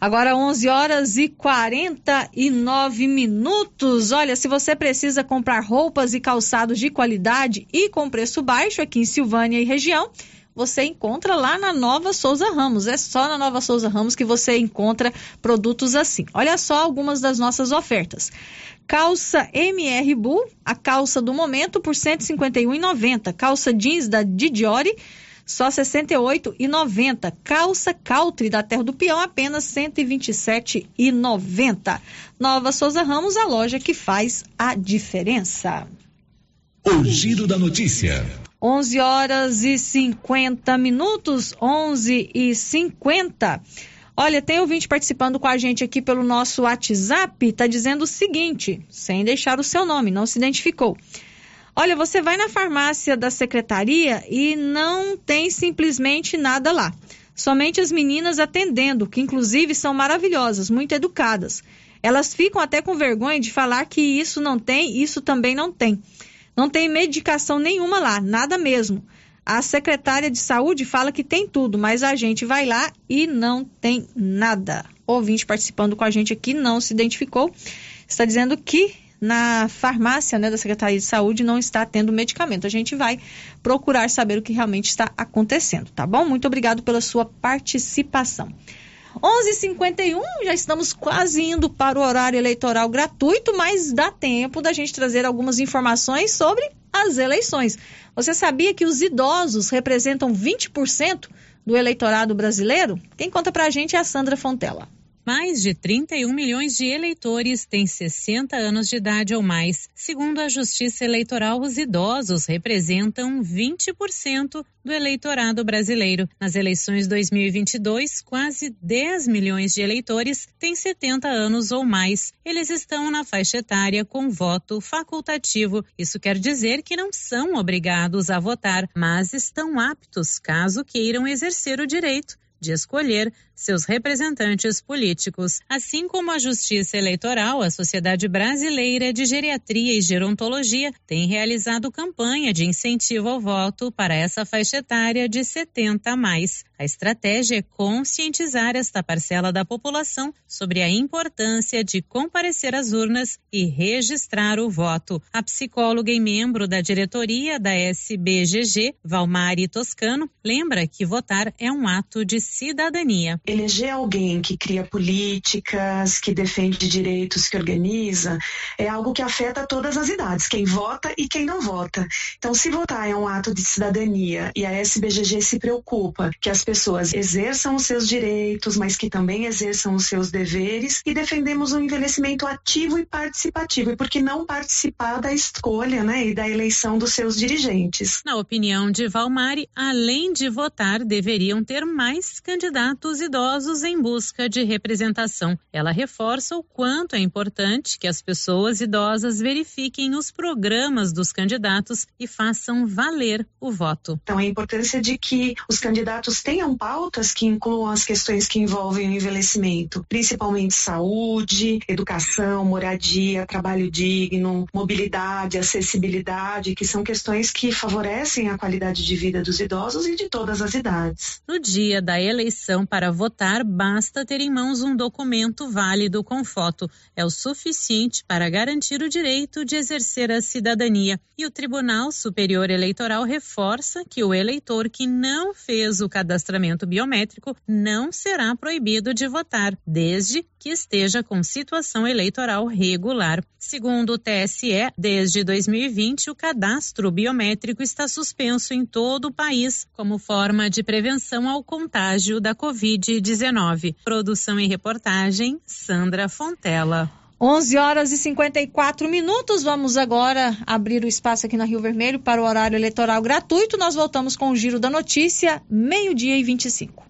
S6: Agora 11 horas e 49 minutos. Olha, se você precisa comprar roupas e calçados de qualidade e com preço baixo aqui em Silvânia e região, você encontra lá na Nova Souza Ramos. É só na Nova Souza Ramos que você encontra produtos assim. Olha só algumas das nossas ofertas. Calça MR Bull, a calça do momento por R$ 151,90. Calça jeans da Didiori só R$ 68,90. Calça Caltri da Terra do Peão, apenas R$ 127,90. Nova Souza Ramos, a loja que faz a diferença.
S12: O Giro da Notícia.
S6: 11 horas e 50 minutos, 11 e 50. Olha, tem ouvinte participando com a gente aqui pelo nosso WhatsApp, está dizendo o seguinte, sem deixar o seu nome, não se identificou. Olha, você vai na farmácia da secretaria e não tem simplesmente nada lá. Somente as meninas atendendo, que inclusive são maravilhosas, muito educadas. Elas ficam até com vergonha de falar que isso não tem, isso também não tem. Não tem medicação nenhuma lá, nada mesmo. A secretária de saúde fala que tem tudo, mas a gente vai lá e não tem nada. Ouvinte participando com a gente aqui não se identificou. Está dizendo que na farmácia né, da Secretaria de Saúde não está tendo medicamento. A gente vai procurar saber o que realmente está acontecendo, tá bom? Muito obrigado pela sua participação. 11:51 já estamos quase indo para o horário eleitoral gratuito, mas dá tempo da gente trazer algumas informações sobre as eleições. Você sabia que os idosos representam 20% do eleitorado brasileiro? Quem conta pra gente é a Sandra Fontela.
S21: Mais de 31 milhões de eleitores têm 60 anos de idade ou mais. Segundo a Justiça Eleitoral, os idosos representam 20% do eleitorado brasileiro. Nas eleições 2022, quase 10 milhões de eleitores têm 70 anos ou mais. Eles estão na faixa etária com voto facultativo. Isso quer dizer que não são obrigados a votar, mas estão aptos caso queiram exercer o direito de escolher seus representantes políticos. Assim como a Justiça Eleitoral, a Sociedade Brasileira de Geriatria e Gerontologia tem realizado campanha de incentivo ao voto para essa faixa etária de 70 a mais. A estratégia é conscientizar esta parcela da população sobre a importância de comparecer às urnas e registrar o voto. A psicóloga e membro da diretoria da SBGG, Valmari Toscano, lembra que votar é um ato de cidadania
S22: eleger alguém que cria políticas, que defende direitos, que organiza, é algo que afeta todas as idades, quem vota e quem não vota. Então, se votar é um ato de cidadania e a SBGG se preocupa que as pessoas exerçam os seus direitos, mas que também exerçam os seus deveres e defendemos um envelhecimento ativo e participativo. E por que não participar da escolha né, e da eleição dos seus dirigentes?
S21: Na opinião de Valmari, além de votar, deveriam ter mais candidatos idosos em busca de representação. Ela reforça o quanto é importante que as pessoas idosas verifiquem os programas dos candidatos e façam valer o voto.
S22: Então, a importância de que os candidatos tenham pautas que incluam as questões que envolvem o envelhecimento, principalmente saúde, educação, moradia, trabalho digno, mobilidade, acessibilidade, que são questões que favorecem a qualidade de vida dos idosos e de todas as idades.
S21: No dia da eleição para votar, basta ter em mãos um documento válido com foto. É o suficiente para garantir o direito de exercer a cidadania. E o Tribunal Superior Eleitoral reforça que o eleitor que não fez o cadastramento biométrico não será proibido de votar, desde que esteja com situação eleitoral regular. Segundo o TSE, desde 2020, o cadastro biométrico está suspenso em todo o país como forma de prevenção ao contágio da Covid-19. Produção e reportagem, Sandra Fontela.
S6: 11 horas e 54 minutos. Vamos agora abrir o espaço aqui na Rio Vermelho para o horário eleitoral gratuito. Nós voltamos com o Giro da Notícia, meio-dia e 25.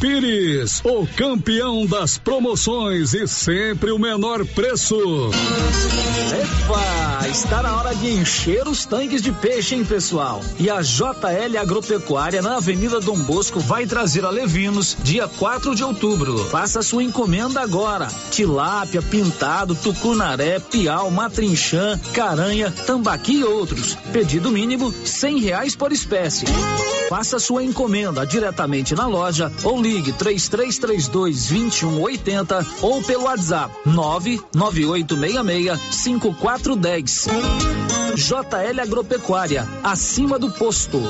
S19: Pires, o campeão das promoções e sempre o menor preço.
S9: Epa, está na hora de encher os tanques de peixe, hein, pessoal? E a JL Agropecuária na Avenida Dom Bosco vai trazer a Levinos dia 4 de outubro. Faça sua encomenda agora. Tilápia, pintado, tucunaré, piau, matrinchã, caranha, tambaqui e outros. Pedido mínimo cem reais por espécie. Faça sua encomenda diretamente na loja ou ligue 3332 2180 ou pelo WhatsApp 99866 5410. JL Agropecuária, acima do posto.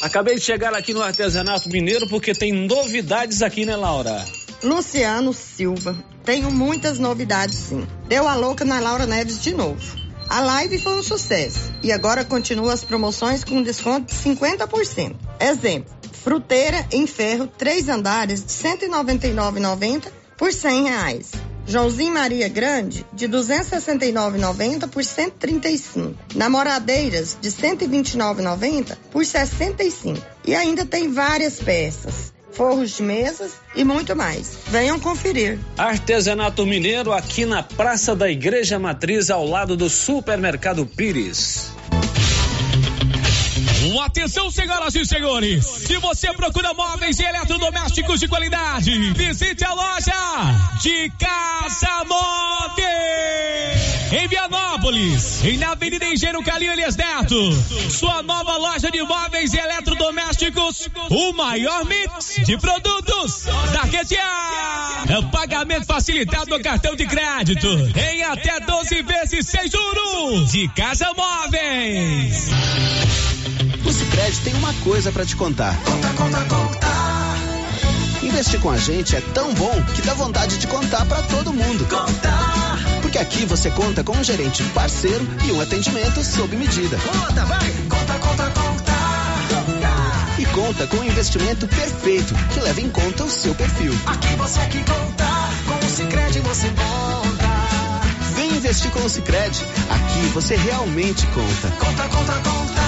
S9: Acabei de chegar aqui no Artesanato Mineiro porque tem novidades aqui, né, Laura?
S23: Luciano Silva. Tenho muitas novidades, sim. Deu a louca na Laura Neves de novo. A live foi um sucesso e agora continua as promoções com desconto de 50%. Exemplo, fruteira em ferro, três andares de R$ 199,90 por 100 reais. Joãozinho Maria Grande, de R$ 269,90 por R$ 135. Namoradeiras, de R$ 129,90 por R$ 65. E ainda tem várias peças, forros de mesas e muito mais. Venham conferir.
S9: Artesanato Mineiro aqui na Praça da Igreja Matriz, ao lado do Supermercado Pires.
S24: Atenção, senhoras e senhores. Se você procura móveis e eletrodomésticos de qualidade, visite a loja de Casa Móveis. Em Vianópolis, em na Avenida Engenheiro Calilhas Neto. Sua nova loja de móveis e eletrodomésticos. O maior mix de produtos da região. É pagamento facilitado no cartão de crédito. Em até 12 vezes sem juros. De Casa Móveis.
S7: O Sicredi tem uma coisa para te contar.
S25: Conta, conta, conta.
S7: Investir com a gente é tão bom que dá vontade de contar para todo mundo.
S25: Contar.
S7: Porque aqui você conta com um gerente parceiro e um atendimento sob medida.
S25: Conta, vai. Conta, conta, conta.
S7: E conta com um investimento perfeito que leva em conta o seu perfil.
S25: Aqui você que conta. Com o Sicredi você conta.
S7: Vem investir com o Sicredi. Aqui você realmente conta.
S25: Conta, conta, conta.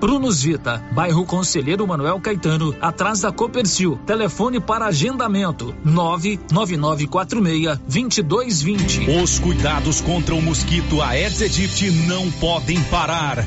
S9: Prunus Vita, bairro Conselheiro Manuel Caetano, atrás da Copercil. Telefone para agendamento: 99946-2220.
S12: Os cuidados contra o mosquito Aedes aegypti não podem parar.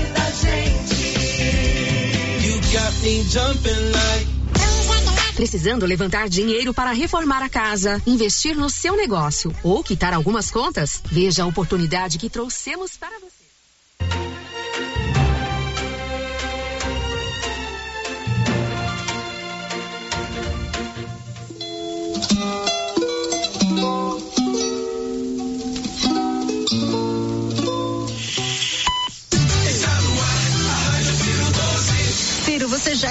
S26: Precisando levantar dinheiro para reformar a casa, investir no seu negócio ou quitar algumas contas? Veja a oportunidade que trouxemos para você.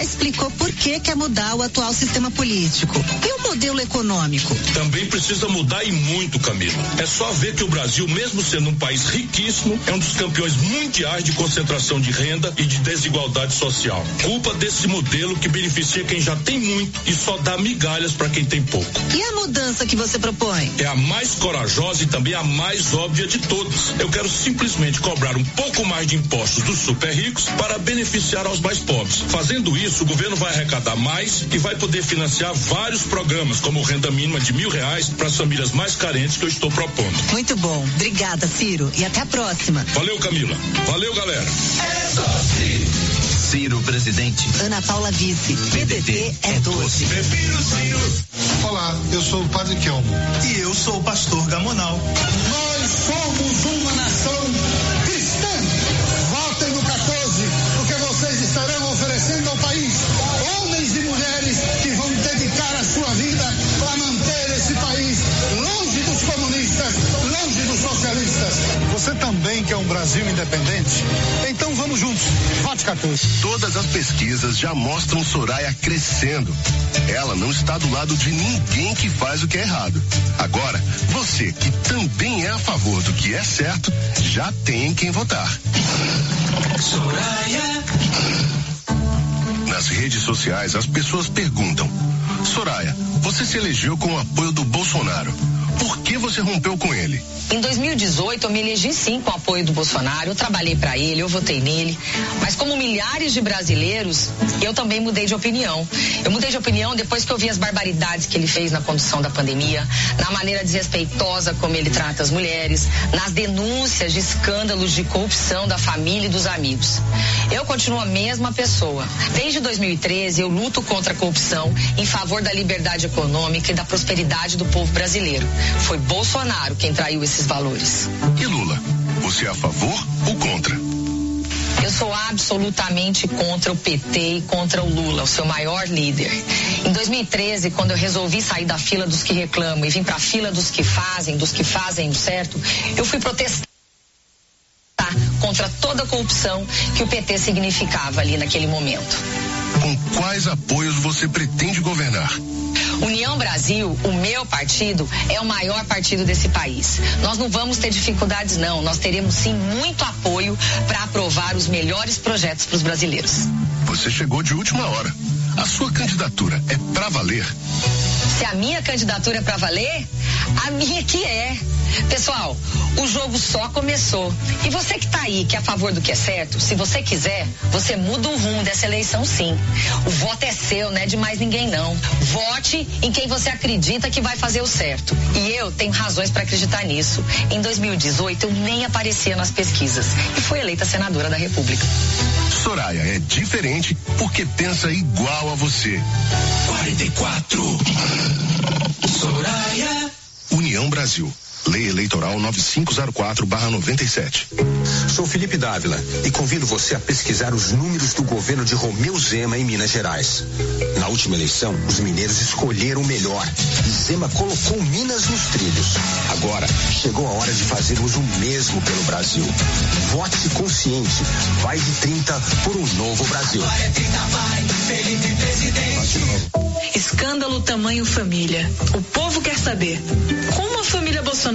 S27: Já explicou por que quer mudar o atual sistema político. E o modelo econômico?
S28: Também precisa mudar e muito, Camilo. É só ver que o Brasil, mesmo sendo um país riquíssimo, é um dos campeões mundiais de concentração de renda e de desigualdade social. Culpa desse modelo que beneficia quem já tem muito e só dá migalhas para quem tem pouco.
S27: E a mudança que você propõe?
S28: É a mais corajosa e também a mais óbvia de todas. Eu quero simplesmente cobrar um pouco mais de impostos dos super ricos para beneficiar aos mais pobres. Fazendo isso, o governo vai arrecadar mais e vai poder financiar vários programas, como renda mínima de mil reais para as famílias mais carentes que eu estou propondo.
S27: Muito bom. Obrigada, Ciro. E até a próxima.
S28: Valeu, Camila. Valeu, galera.
S29: É só Ciro.
S30: Ciro, presidente.
S27: Ana Paula Vice. PDT é 12.
S29: Prefiro Ciro.
S31: Olá, eu sou o Padre Kelmo.
S32: E eu sou o pastor Gamonal.
S31: Nós somos uma Você também quer um Brasil independente? Então vamos juntos. Vote 14.
S33: Todas as pesquisas já mostram Soraya crescendo. Ela não está do lado de ninguém que faz o que é errado. Agora, você que também é a favor do que é certo, já tem em quem votar.
S29: Soraya.
S33: Nas redes sociais, as pessoas perguntam: Soraya, você se elegeu com o apoio do Bolsonaro. Por que você rompeu com ele?
S34: Em 2018, eu me elegi sim com o apoio do Bolsonaro. Eu trabalhei para ele, eu votei nele. Mas como milhares de brasileiros, eu também mudei de opinião. Eu mudei de opinião depois que eu vi as barbaridades que ele fez na condução da pandemia, na maneira desrespeitosa como ele trata as mulheres, nas denúncias de escândalos de corrupção da família e dos amigos. Eu continuo a mesma pessoa. Desde 2013, eu luto contra a corrupção em favor da liberdade econômica e da prosperidade do povo brasileiro. Foi Bolsonaro quem traiu esses valores.
S33: E Lula? Você é a favor ou contra?
S34: Eu sou absolutamente contra o PT e contra o Lula, o seu maior líder. Em 2013, quando eu resolvi sair da fila dos que reclamam e vim para a fila dos que fazem, dos que fazem o certo, eu fui protestar contra toda a corrupção que o PT significava ali naquele momento.
S33: Com quais apoios você pretende governar?
S34: União Brasil, o meu partido, é o maior partido desse país. Nós não vamos ter dificuldades, não. Nós teremos sim muito apoio para aprovar os melhores projetos para os brasileiros.
S35: Você chegou de última hora. A sua candidatura é para valer?
S34: Se a minha candidatura é para valer, a minha que é. Pessoal, o jogo só começou. E você que tá aí, que é a favor do que é certo, se você quiser, você muda o rumo dessa eleição sim. O voto é seu, não é de mais ninguém não. Vote em quem você acredita que vai fazer o certo. E eu tenho razões para acreditar nisso. Em 2018 eu nem aparecia nas pesquisas e fui eleita senadora da República.
S35: Soraya é diferente porque pensa igual a você.
S36: 44. Soraya.
S35: União Brasil. Lei Eleitoral 9504-97.
S37: Sou Felipe Dávila e convido você a pesquisar os números do governo de Romeu Zema em Minas Gerais. Na última eleição, os mineiros escolheram o melhor e Zema colocou Minas nos trilhos. Agora, chegou a hora de fazermos o mesmo pelo Brasil. Vote consciente. Vai de 30 por um novo Brasil.
S36: Vai, 30 vai, Felipe presidente.
S38: Escândalo tamanho família. O povo quer saber. Como a família Bolsonaro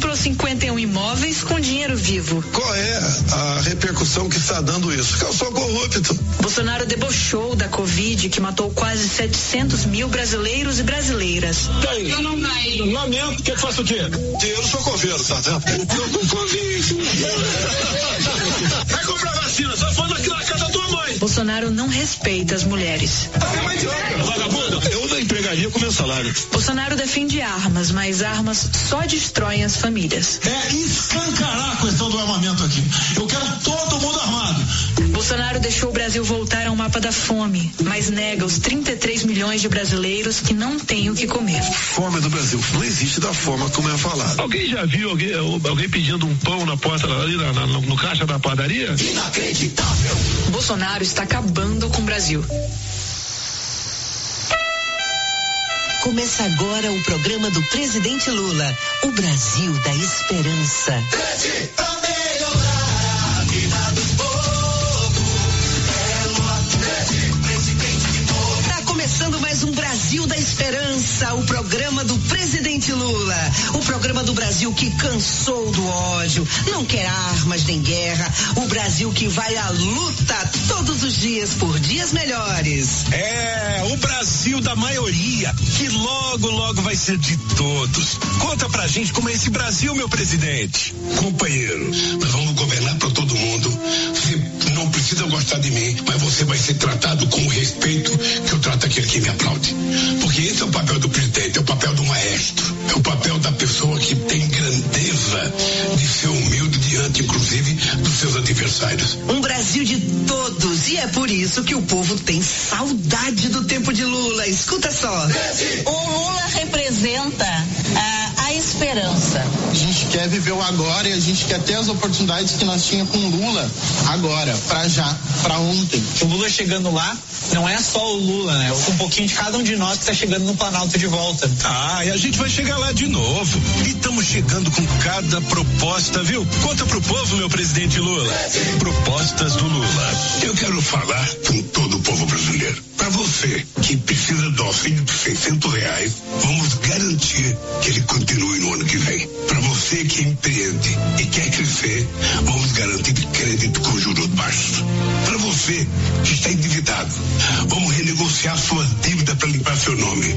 S38: comprou 51 imóveis com dinheiro vivo?
S33: Qual é a repercussão que está dando isso? Que eu sou corrupto.
S38: Bolsonaro debochou da Covid que matou quase 700 mil brasileiros e brasileiras.
S33: Tem. Eu não caí. Lamento. Quer que faça o quê? Eu sou coveiro, tá vendo? Eu tô com Covid. Vai comprar vacina. Só falando aqui na casa mãe.
S38: Bolsonaro não respeita as mulheres.
S33: Vagabundo, eu não empregaria com meu salário.
S38: Bolsonaro defende armas, mas armas só destroem as famílias.
S33: É escancarar a questão do armamento aqui. Eu quero todo mundo armado.
S38: Bolsonaro deixou o Brasil voltar ao mapa da fome, mas nega os 33 milhões de brasileiros que não têm o que comer.
S33: Fome do Brasil não existe da forma como é falado. Alguém já viu alguém, alguém pedindo um pão na porta ali na, na, no, no caixa da padaria?
S36: Inacreditável.
S38: Bolsonaro está acabando com o Brasil.
S39: Começa agora o programa do presidente Lula, o Brasil da Esperança.
S36: Pra
S39: Esperança, o programa do presidente Lula. O programa do Brasil que cansou do ódio, não quer armas nem guerra. O Brasil que vai à luta todos os dias por dias melhores.
S33: É, o Brasil da maioria, que logo, logo vai ser de todos. Conta pra gente como é esse Brasil, meu presidente. Companheiro, nós vamos governar pra todo mundo. Não precisa gostar de mim, mas você vai ser tratado com o respeito que eu trato aquele que me aplaude. Porque esse é o papel do presidente, é o papel do maestro, é o papel da pessoa que tem grandeza de ser humilde diante, inclusive, dos seus adversários.
S39: Um Brasil de todos e é por isso que o povo tem saudade do tempo de Lula. Escuta só.
S34: O Lula representa a, a esperança.
S40: A gente quer viver o agora e a gente quer ter as oportunidades que nós tínhamos com o Lula agora, pra já, pra ontem.
S41: O Lula chegando lá não é só o Lula, né? Um pouquinho de cada um de nós que está chegando no Planalto de volta.
S33: Ah, e a gente vai chegar lá de novo. E estamos chegando com cada proposta, viu? Conta pro povo, meu presidente Lula. Propostas do Lula. Eu quero falar com todo o povo brasileiro. Para você que precisa do auxílio de 600 reais, vamos garantir que ele continue no ano que vem. Para você que empreende e quer crescer, vamos garantir crédito com juros baixos. Para você que está endividado, vamos renegociar sua dívida para limpar seu nome.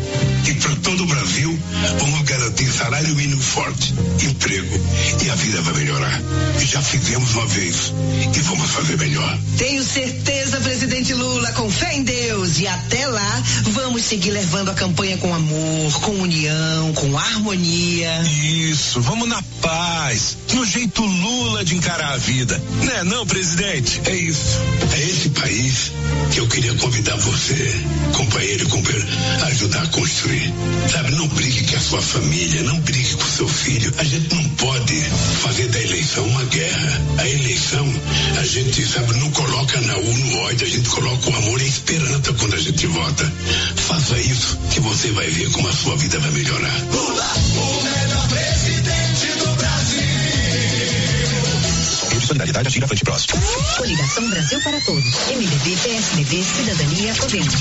S33: E para todo o Brasil, vamos garantir salário mínimo forte, emprego e a vida vai melhorar. E já fizemos uma vez e vamos fazer melhor.
S39: Tenho certeza, presidente Lula, com fé em Deus. E até lá, vamos seguir levando a campanha com amor, com união, com harmonia.
S33: Isso, vamos na paz, no jeito Lula de encarar a vida. Né, não, presidente? É isso. É esse país que eu queria convidar você, companheiro e a ajudar a construir. Sabe, não brigue com a sua família, não brigue com seu filho. A gente não pode fazer da eleição uma guerra. A eleição, a gente, sabe, não coloca na urna o ódio, a gente coloca o amor e a esperança quando a gente vota. Faça isso que você vai ver como a sua vida vai melhorar.
S36: Lula, o melhor presidente
S37: agir à frente próxima.
S38: Coligação Brasil para Todos. MDB, PSDB, Cidadania, Podemos.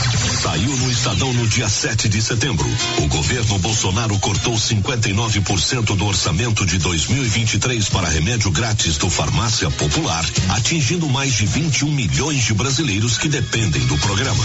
S42: Saiu no Estadão no dia 7 de setembro. O governo Bolsonaro cortou 59% do orçamento de 2023 para remédio grátis do Farmácia Popular, atingindo mais de 21 milhões de brasileiros que dependem do programa.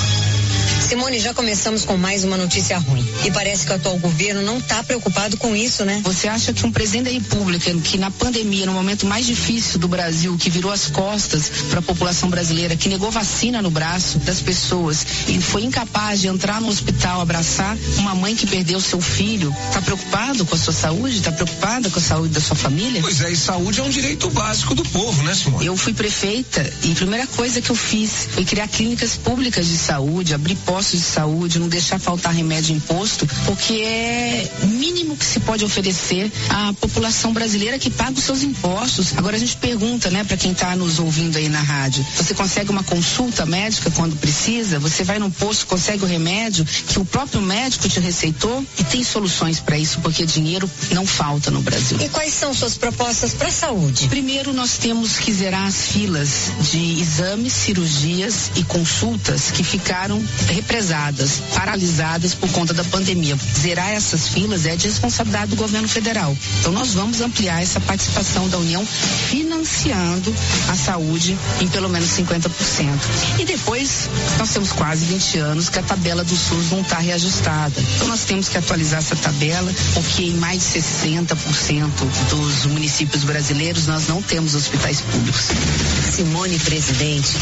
S34: Simone, já começamos com mais uma notícia ruim. E parece que o atual governo não está preocupado com isso, né?
S43: Você acha que um presidente da República, que na pandemia, no momento mais difícil do Brasil, que virou as costas para a população brasileira, que negou vacina no braço das pessoas e foi incapaz de entrar no hospital, abraçar uma mãe que perdeu seu filho, está preocupado com a sua saúde? Está preocupada com a saúde da sua família?
S37: Pois é, e saúde é um direito básico do povo, né, Simone?
S43: Eu fui prefeita e a primeira coisa que eu fiz foi criar clínicas públicas de saúde, abrir postos de saúde, não deixar faltar remédio imposto, porque é mínimo que se pode oferecer à população brasileira que paga os seus impostos. Agora a gente pergunta, né, para quem está nos ouvindo aí na rádio, você consegue uma consulta médica quando precisa? Você vai num posto, consegue o remédio que o próprio médico te receitou e tem soluções para isso, porque dinheiro não falta no Brasil.
S34: E quais são suas propostas para a saúde?
S43: Primeiro, nós temos que zerar as filas de exames, cirurgias e consultas que ficaram represadas, paralisadas por conta da pandemia. Zerar essas filas é de responsabilidade do governo federal. Então, nós vamos ampliar essa participação da União financiando a saúde em pelo menos 50%. E depois, nós temos quase 20 anos que a tabela do SUS não está reajustada. Então, nós temos que atualizar essa tabela, porque em mais de 60% dos municípios brasileiros nós não temos hospitais públicos.
S34: Simone Presidente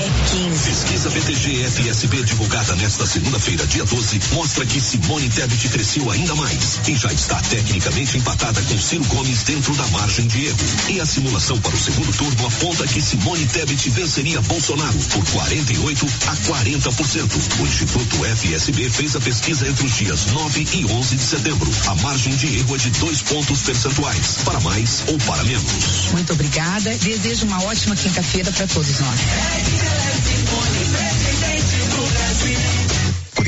S34: é 15.
S42: Pesquisa BTG FSB divulgada nesta segunda-feira, dia 12, mostra que Simone Tebet cresceu ainda mais e já está tecnicamente empatada com Ciro Gomes dentro da margem de erro. E a simulação para o segundo turno aponta que Simone Tebet venceria Bolsonaro por 48 a 40%. O Instituto FSB fez a pesquisa entre os dias 9 e 11 de setembro. A margem de erro é de dois pontos percentuais, para mais ou para menos.
S43: Muito obrigada. Desejo uma ótima quinta-feira para todos nós.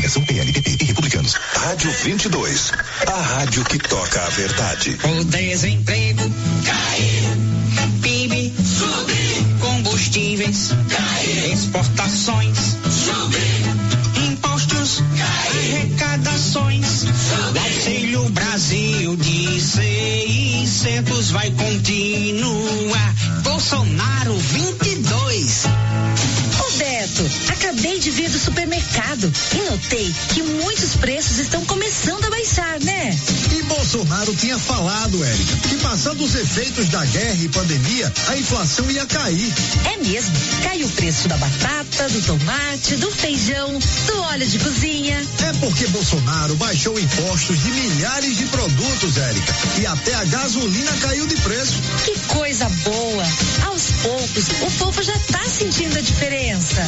S37: Coligação PLPP e Republicanos. Rádio 22. A rádio que toca a verdade.
S44: O desemprego caiu. PIB subiu. Combustíveis caiu. Exportações subiu. Impostos caiu. Arrecadações subiu. Auxílio Brasil de 600 vai continuar. Bolsonaro 22.
S38: Ô Beto, acabei de vir do supermercado e notei que muitos preços estão começando a baixar, né?
S45: E Bolsonaro tinha falado, Érica, que passando os efeitos da guerra e pandemia, a inflação ia cair.
S38: É mesmo. Caiu o preço da batata, do tomate, do feijão, do óleo de cozinha.
S45: É porque Bolsonaro baixou impostos de milhares de produtos, Érica, e até a gasolina caiu de preço.
S38: Que coisa boa! Aos poucos, o povo já tá sentindo a diferença.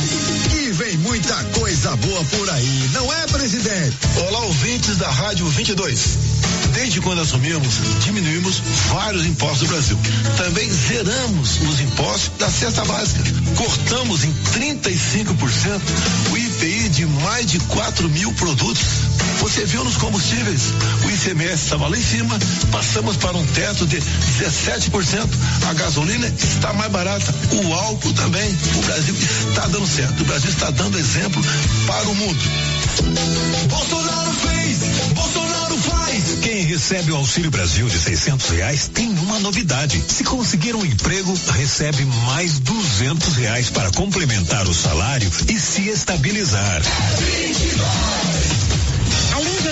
S45: E vem muita coisa boa por aí, não é, presidente?
S46: Olá, ouvintes da Rádio 22. Desde quando assumimos, diminuímos vários impostos do Brasil. Também zeramos os impostos da cesta básica. Cortamos em 35% o IPI de mais de 4 mil produtos. Você viu nos combustíveis, o ICMS estava lá em cima, passamos para um teto de 17%. A gasolina está mais barata, o álcool também. O Brasil está dando certo, o Brasil está dando exemplo para o mundo.
S45: Bolsonaro fez, Bolsonaro faz.
S42: Quem recebe o Auxílio Brasil de 600 reais tem uma novidade. Se conseguir um emprego, recebe mais 200 reais para complementar o salário e se estabilizar.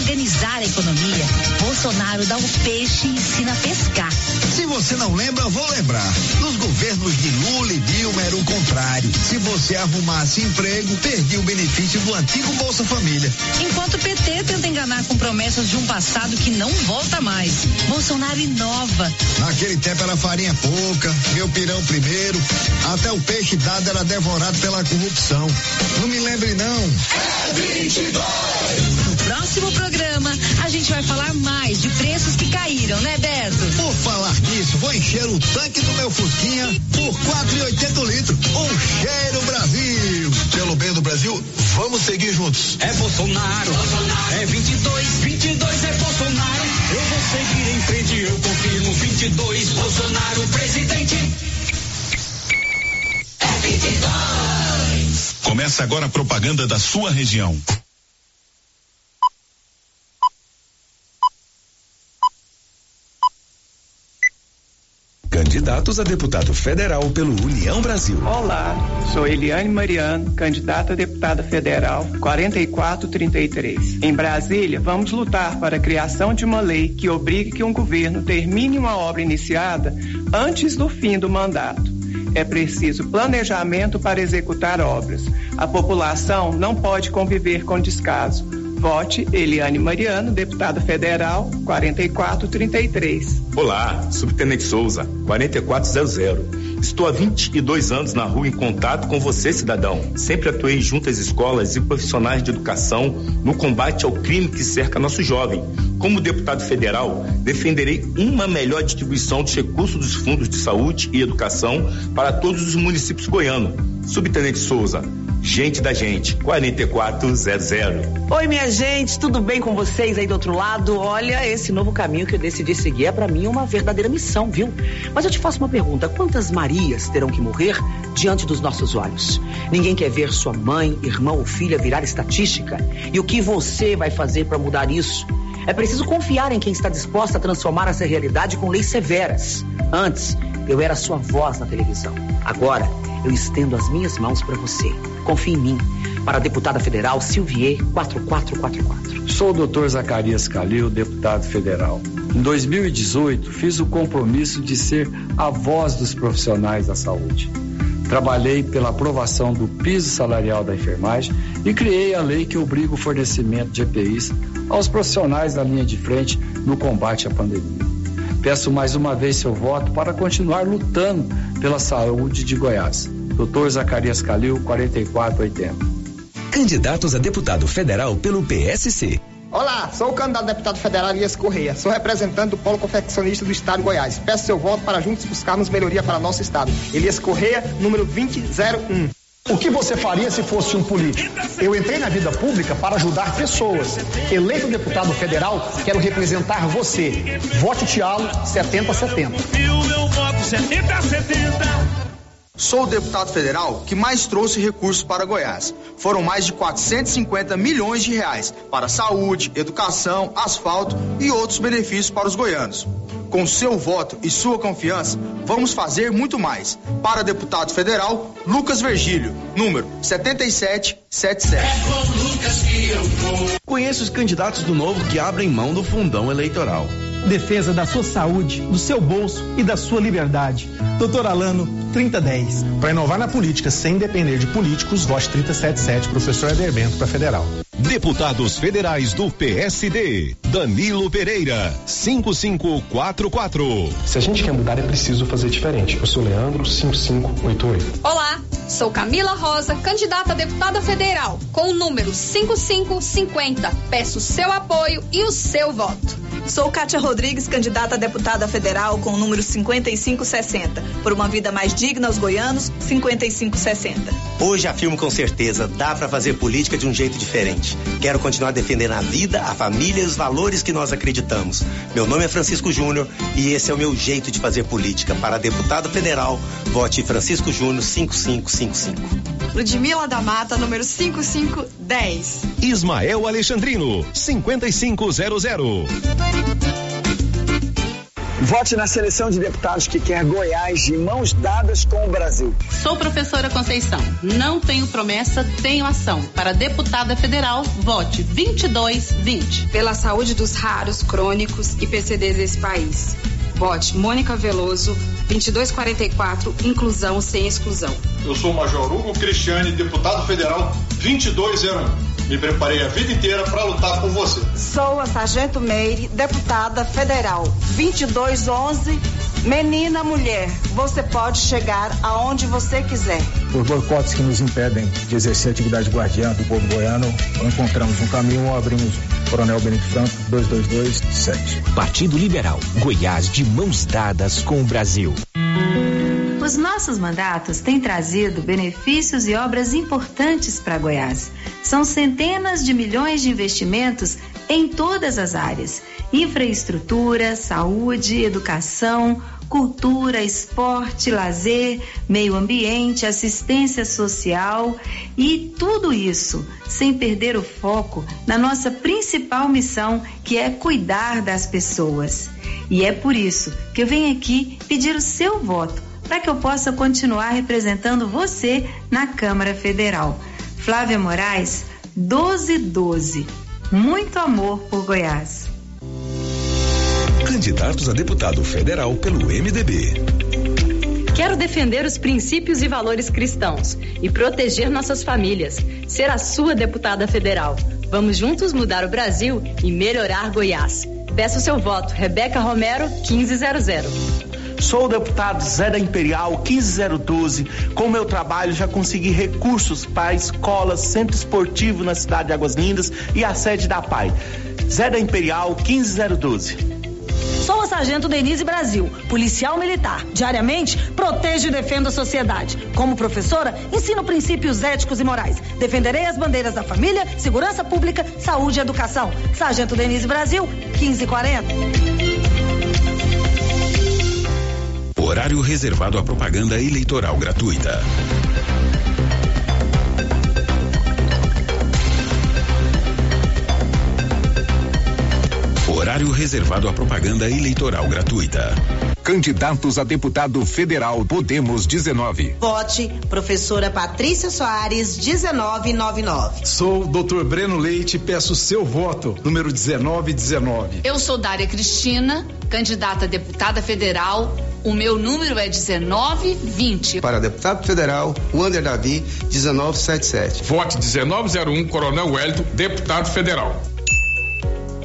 S38: Organizar a economia, Bolsonaro dá o peixe e ensina a pescar.
S45: Se você não lembra, eu vou lembrar. Nos governos de Lula e Dilma era o contrário. Se você arrumasse emprego, perdia o benefício do antigo Bolsa Família.
S38: Enquanto o PT tenta enganar com promessas de um passado que não volta mais, Bolsonaro inova.
S45: Naquele tempo era farinha pouca, meu pirão primeiro, até o peixe dado era devorado pela corrupção. Não me lembre não.
S44: É 22.
S38: No próximo programa, a gente vai falar mais de preços que caíram, né, Beto?
S45: Por falar nisso, vou encher o tanque do meu Fusquinha por 4,80 litros. Um cheiro Brasil.
S46: Pelo bem do Brasil, vamos seguir juntos.
S44: É Bolsonaro. Bolsonaro. É 22, 22 é Bolsonaro. Eu vou seguir em frente, eu confirmo 22, Bolsonaro presidente.
S16: Começa agora a propaganda da sua região.
S12: Candidatos a deputado federal pelo União Brasil.
S47: Olá, sou Eliane Mariano, candidata a deputada federal 4433. Em Brasília, vamos lutar para a criação de uma lei que obrigue que um governo termine uma obra iniciada antes do fim do mandato. É preciso planejamento para executar obras. A população não pode conviver com descaso. Vote Eliane Mariano, deputada federal 4433.
S48: Olá, Subtenente Souza, 4400. Estou há 22 anos na rua em contato com você, cidadão. Sempre atuei junto às escolas e profissionais de educação no combate ao crime que cerca nosso jovem. Como deputado federal, defenderei uma melhor distribuição dos recursos dos fundos de saúde e educação para todos os municípios goianos. Subtenente Souza, gente da gente, 4400.
S49: Oi, minha gente, tudo bem com vocês aí do outro lado? Olha, esse novo caminho que eu decidi seguir é para mim uma verdadeira missão, viu? Mas eu te faço uma pergunta: quantas Marias terão que morrer diante dos nossos olhos? Ninguém quer ver sua mãe, irmão ou filha virar estatística? E o que você vai fazer para mudar isso? É preciso confiar em quem está disposto a transformar essa realidade com leis severas. Antes, eu era sua voz na televisão. Agora, eu estendo as minhas mãos para você. Confie em mim. Para a deputada federal Silvier 4444.
S38: Sou o doutor Zacarias Calil, deputado federal. Em 2018, fiz o compromisso de ser a voz dos profissionais da saúde. Trabalhei pela aprovação do piso salarial da enfermagem e criei a lei que obriga o fornecimento de EPIs aos profissionais da linha de frente no combate à pandemia. Peço mais uma vez seu voto para continuar lutando pela saúde de Goiás. Doutor Zacarias Calil, 4480.
S12: Candidatos a deputado federal pelo PSC.
S50: Olá, sou o candidato a deputado federal Elias Correia. Sou representante do Polo Confeccionista do Estado de Goiás. Peço seu voto para juntos buscarmos melhoria para nosso Estado. Elias Correia, número 2001.
S51: O que você faria se fosse um político? Eu entrei na vida pública para ajudar pessoas. Eleito deputado federal, quero representar você. Vote Tialo 7070.
S52: O meu voto 7070.
S53: Sou o deputado federal que mais trouxe recursos para Goiás. Foram mais de 450 milhões de reais para saúde, educação, asfalto e outros benefícios para os goianos. Com seu voto e sua confiança, vamos fazer muito mais. Para deputado federal, Lucas Vergílio, número 7777.
S54: É com Lucas que eu vou.
S55: Conheça os candidatos do Novo que abrem mão do fundão eleitoral.
S56: Defesa da sua saúde, do seu bolso e da sua liberdade. Doutor Alano, 3010.
S51: Para inovar na política sem depender de políticos, vote 377, professor Eder Bento para federal.
S16: Deputados federais do PSD. Danilo Pereira, 5544.
S51: Se a gente quer mudar, é preciso fazer diferente. Eu sou Leandro, 5588.
S57: Olá, sou Camila Rosa, candidata a deputada federal, com o número 5550. Peço seu apoio e o seu voto.
S58: Sou Kátia Rodrigues, candidata a deputada federal com o número 5560. Por uma vida mais digna aos goianos, 5560.
S59: Hoje afirmo com certeza, dá para fazer política de um jeito diferente. Quero continuar defendendo a vida, a família e os valores que nós acreditamos. Meu nome é Francisco Júnior e esse é o meu jeito de fazer política. Para deputado federal, vote Francisco Júnior 5555.
S58: Ludmila da Mata, número 5510.
S16: Ismael Alexandrino, 5500.
S60: Vote na seleção de deputados que quer Goiás de mãos dadas com o Brasil.
S61: Sou professora Conceição. Não tenho promessa, tenho ação. Para deputada federal, vote 2220.
S62: Pela saúde dos raros, crônicos e PCDs desse país. Vote Mônica Veloso, 2244, inclusão sem exclusão.
S31: Eu sou o Major Hugo Cristiane, deputado federal 2201. Me preparei a vida inteira para lutar por você.
S63: Sou a Sargento Meire, deputada federal 2211. Menina, mulher, você pode chegar aonde você quiser.
S64: Por boicotes que nos impedem de exercer a atividade guardiã do povo goiano, encontramos um caminho, abrimos Coronel Benito Franco, 2227.
S12: Partido Liberal, Goiás de mãos dadas com o Brasil.
S65: Os nossos mandatos têm trazido benefícios e obras importantes para Goiás. São centenas de milhões de investimentos em todas as áreas: infraestrutura, saúde, educação, cultura, esporte, lazer, meio ambiente, assistência social e tudo isso sem perder o foco na nossa principal missão, que é cuidar das pessoas. E é por isso que eu venho aqui pedir o seu voto para que eu possa continuar representando você na Câmara Federal. Flávia Moraes, 1212. Muito amor por Goiás.
S66: Candidatos a deputado federal pelo MDB.
S67: Quero defender os princípios e valores cristãos e proteger nossas famílias. Ser a sua deputada federal. Vamos juntos mudar o Brasil e melhorar Goiás. Peço seu voto. Rebeca Romero, 1500.
S68: Sou o deputado Zé da Imperial 15012. Com meu trabalho já consegui recursos para escolas, centro esportivo na cidade de Águas Lindas e a sede da PAI. Zé da Imperial 15012.
S69: Sou a Sargento Denise Brasil, policial militar. Diariamente, protejo e defendo a sociedade. Como professora, ensino princípios éticos e morais. Defenderei as bandeiras da família, segurança pública, saúde e educação. Sargento Denise Brasil, 1540.
S66: Horário reservado à propaganda eleitoral gratuita. Horário reservado à propaganda eleitoral gratuita. Candidatos a deputado federal Podemos 19.
S38: Vote professora Patrícia Soares 1999.
S70: Sou o Dr. Breno Leite, peço seu voto, número 1919.
S71: Eu sou Dária Cristina, candidata a deputada federal. O meu número é 1920.
S72: Para deputado federal, Wander Davi 1977.
S16: Vote 1901 Coronel Wellington, deputado federal.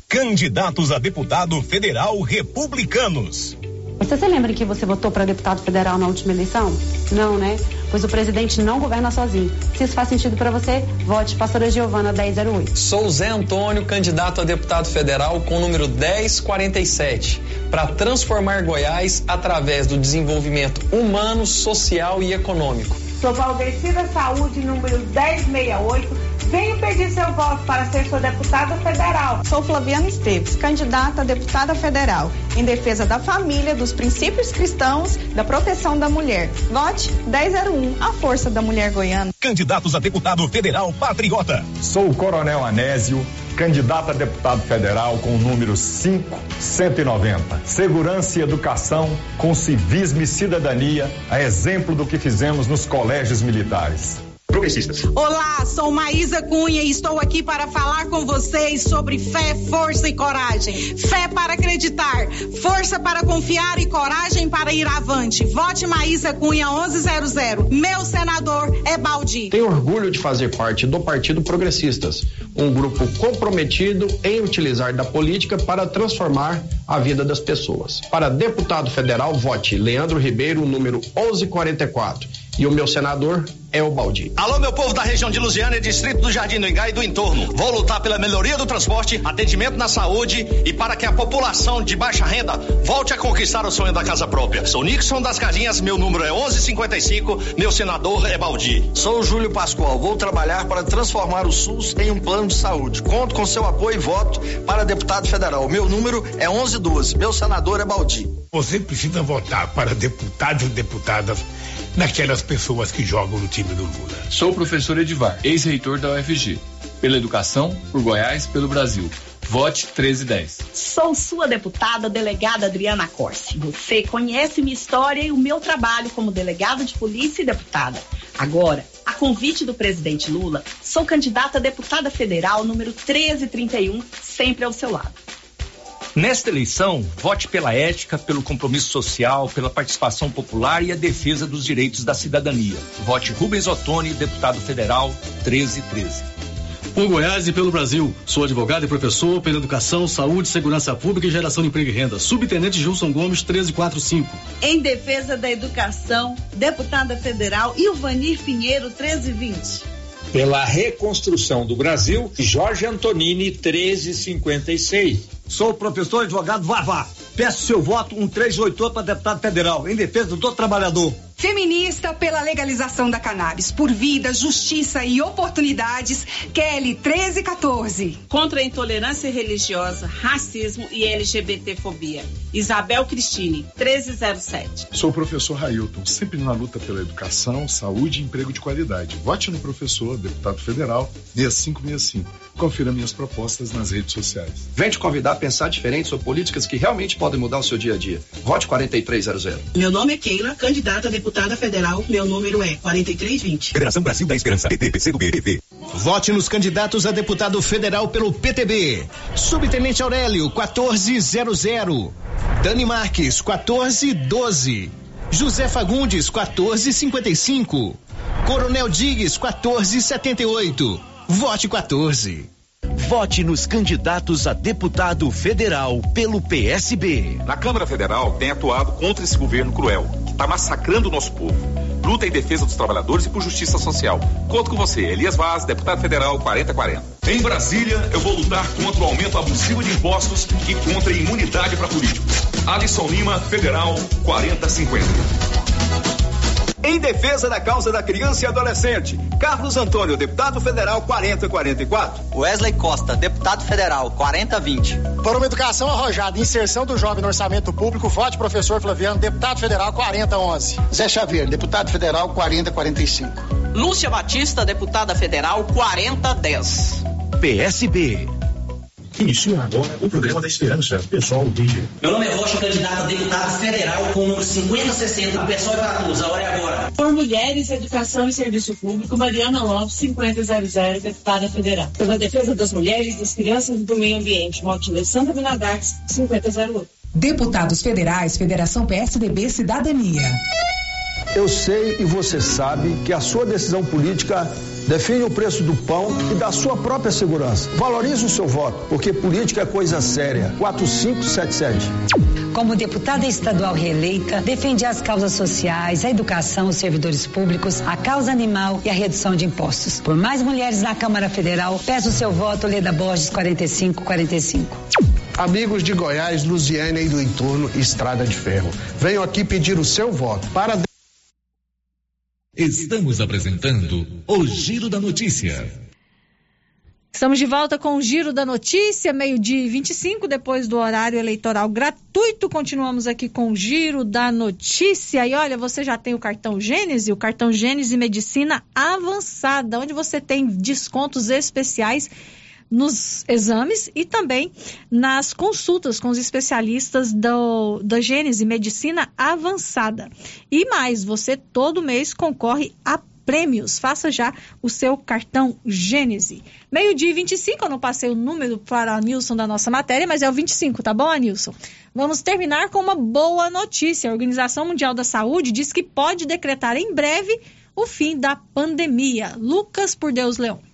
S66: Candidatos a deputado federal republicanos.
S73: Você se lembra que você votou para deputado federal na última eleição? Não, né? Pois o presidente não governa sozinho. Se isso faz sentido para você, vote pastora Giovana 1008.
S74: Sou Zé Antônio, candidato a deputado federal com o número 1047, para transformar Goiás através do desenvolvimento humano, social e econômico.
S38: Sou Valdecida Saúde, número 1068 Venho pedir seu voto para ser sua deputada federal. Sou Flaviana Esteves, candidata a deputada federal, em defesa da família, dos princípios cristãos, da proteção da mulher. Vote 1001, a força da mulher goiana.
S66: Candidatos a deputado federal patriota.
S59: Sou o Coronel Anésio, candidato a deputado federal com o número 5190. Segurança e educação com civismo e cidadania, a exemplo do que fizemos nos colégios militares
S38: progressistas. Olá, sou Maísa Cunha e estou aqui para falar com vocês sobre fé, força e coragem. Fé para acreditar, força para confiar e coragem para ir avante. Vote Maísa Cunha 1100. Meu senador é Baldi.
S55: Tenho orgulho de fazer parte do Partido Progressistas, um grupo comprometido em utilizar da política para transformar a vida das pessoas. Para deputado federal, vote Leandro Ribeiro, número 1144 e o meu senador é o Baldi.
S75: Alô, meu povo da região de Lusiana e distrito do Jardim do Engá e do entorno. Vou lutar pela melhoria do transporte, atendimento na saúde e para que a população de baixa renda volte a conquistar o sonho da casa própria. Sou Nixon das Carinhas, meu número é 1155, meu senador é Baldi.
S74: Sou Júlio Pascoal, vou trabalhar para transformar o SUS em um plano de saúde. Conto com seu apoio e voto para deputado federal. Meu número é 1112, meu senador é Baldi.
S16: Você precisa votar para deputados e deputadas naquelas pessoas que jogam no time do Lula.
S55: Sou o professor Edivar, ex-reitor da UFG. Pela educação, por Goiás, pelo Brasil. Vote 1310.
S38: Sou sua deputada, delegada Adriana Corsi. Você conhece minha história e o meu trabalho como delegada de polícia e deputada. Agora, a convite do presidente Lula, sou candidata a deputada federal número 1331, sempre ao seu lado.
S55: Nesta eleição, vote pela ética, pelo compromisso social, pela participação popular e a defesa dos direitos da cidadania. Vote Rubens Ottoni, deputado federal 1313.
S19: Por Goiás e pelo Brasil. Sou advogado e professor pela educação, saúde, segurança pública e geração de emprego e renda. Subtenente Gilson Gomes, 1345.
S38: Em defesa da educação, deputada federal Ilvanir Pinheiro, 1320
S55: pela reconstrução do Brasil, Jorge Antonini, 1356.
S68: Sou o professor advogado Vavá. Peço seu voto 1388 para deputado federal, em defesa do trabalhador.
S76: Feminista pela legalização da cannabis, por vida, justiça e oportunidades, Kelly 1314.
S77: Contra a intolerância religiosa, racismo e LGBTfobia, Isabel Cristine 1307.
S78: Sou o professor Railton, sempre na luta pela educação, saúde e emprego de qualidade. Vote no professor, deputado federal 6565. Confira minhas propostas nas redes sociais.
S79: Vem te convidar a pensar diferente sobre políticas que realmente podem mudar o seu dia a dia. Vote 4300.
S80: Meu nome é Keila, candidata a deputada federal. Meu número é 4320.
S66: Federação Brasil da Esperança. PT, PCdoB, PP.
S8: Vote nos candidatos a deputado federal pelo PTB. Subtenente Aurélio, 1400. Dani Marques, 1412. José Fagundes, 1455. Coronel Digues, 1478. Vote 14.
S66: Vote nos candidatos a deputado federal pelo PSB.
S16: Na Câmara Federal tem atuado contra esse governo cruel, que está massacrando o nosso povo. Luta em defesa dos trabalhadores e por justiça social. Conto com você, Elias Vaz, deputado federal 4040.
S81: Em Brasília, eu vou lutar contra o aumento abusivo de impostos e contra a imunidade para políticos. Alisson Lima, federal 4050.
S82: Em defesa da causa da criança e adolescente, Carlos Antônio, deputado federal 4044.
S83: Wesley Costa, deputado federal 4020.
S84: Para uma educação arrojada, inserção do jovem no orçamento público, vote professor Flaviano, deputado federal 4011.
S85: Zé Xavier, deputado federal 4045.
S83: Lúcia Batista, deputada federal 4010.
S66: PSB
S86: Inicia agora o programa da Esperança, pessoal DJ.
S87: Meu nome é Rocha, candidato a deputado federal com o número 5060. A pessoal é para todos, a hora é agora.
S88: Por Mulheres, Educação e Serviço Público, Mariana Lopes, 5000, deputada federal. Pela defesa das mulheres, das crianças e do meio ambiente, Monte Alessandra Minadax, 5008.
S89: Deputados Federais, Federação PSDB Cidadania.
S55: Eu sei e você sabe que a sua decisão política define o preço do pão e da sua própria segurança. Valorize o seu voto, porque política é coisa séria. 4577.
S90: Como deputada estadual reeleita, defendi as causas sociais, a educação, os servidores públicos, a causa animal e a redução de impostos. Por mais mulheres na Câmara Federal, peço o seu voto, Leda Borges 4545.
S55: Amigos de Goiás, Lusiânia e do entorno, Estrada de Ferro. Venho aqui pedir o seu voto para
S66: Estamos apresentando o Giro da Notícia.
S6: Estamos de volta com o Giro da Notícia, meio-dia 25, depois do horário eleitoral gratuito. Continuamos aqui com o Giro da Notícia. E olha, você já tem o cartão Gênese, o cartão Gênese Medicina Avançada, onde você tem descontos especiais nos exames e também nas consultas com os especialistas do, da Gênese Medicina Avançada. E mais, você todo mês concorre a prêmios. Faça já o seu cartão Gênese. Meio-dia e 25, eu não passei o número para a Nilson da nossa matéria, mas é o 25, tá bom, Nilson? Vamos terminar com uma boa notícia. A Organização Mundial da Saúde diz que pode decretar em breve o fim da pandemia. Lucas por Deus Leão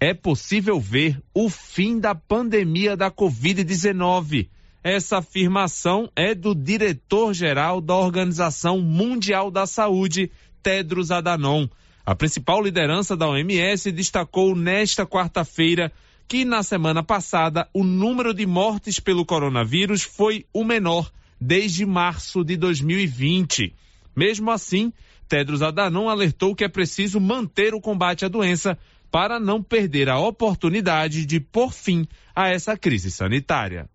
S91: é possível ver o fim da pandemia da Covid-19. Essa afirmação é do diretor-geral da Organização Mundial da Saúde, Tedros Adhanom. A principal liderança da OMS destacou nesta quarta-feira que na semana passada o número de mortes pelo coronavírus foi o menor desde março de 2020. Mesmo assim, Tedros Adhanom alertou que é preciso manter o combate à doença para não perder a oportunidade de pôr fim a essa crise sanitária.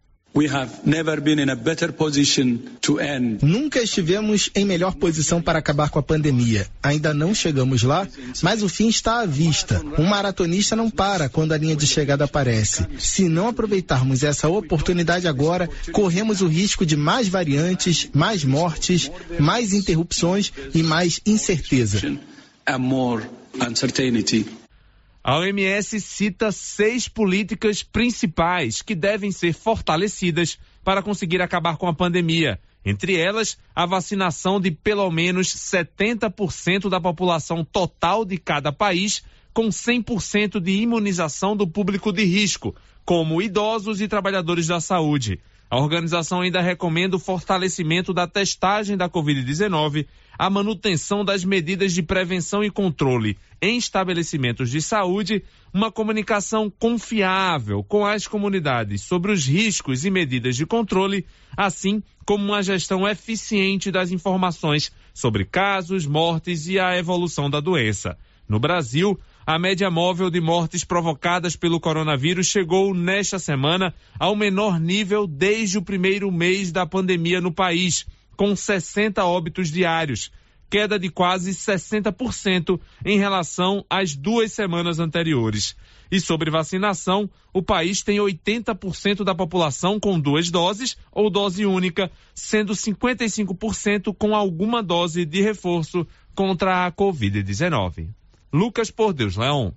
S59: Nunca estivemos em melhor posição para acabar com a pandemia. Ainda não chegamos lá, mas o fim está à vista. Um maratonista não para quando a linha de chegada aparece. Se não aproveitarmos essa oportunidade agora, corremos o risco de mais variantes, mais mortes, mais interrupções e mais incerteza.
S91: A OMS cita seis políticas principais que devem ser fortalecidas para conseguir acabar com a pandemia. Entre elas, a vacinação de pelo menos 70% da população total de cada país, com 100% de imunização do público de risco, como idosos e trabalhadores da saúde. A organização ainda recomenda o fortalecimento da testagem da Covid-19, a manutenção das medidas de prevenção e controle em estabelecimentos de saúde, uma comunicação confiável com as comunidades sobre os riscos e medidas de controle, assim como uma gestão eficiente das informações sobre casos, mortes e a evolução da doença. No Brasil, a média móvel de mortes provocadas pelo coronavírus chegou nesta semana ao menor nível desde o primeiro mês da pandemia no país, com 60 óbitos diários, queda de quase 60% em relação às duas semanas anteriores. E sobre vacinação, o país tem 80% da população com duas doses ou dose única, sendo 55% com alguma dose de reforço contra a Covid-19. Lucas Por Deus Leão.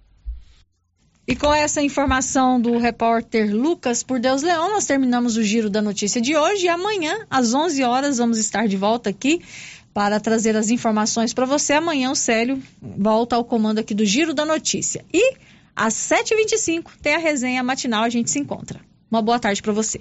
S6: E com essa informação do repórter Lucas Por Deus Leão, nós terminamos o giro da notícia de hoje e amanhã, às 11 horas, vamos estar de volta aqui para trazer as informações para você. Amanhã o Célio volta ao comando aqui do Giro da Notícia. E às 7h25 tem a resenha matinal, a gente se encontra. Uma boa tarde para você.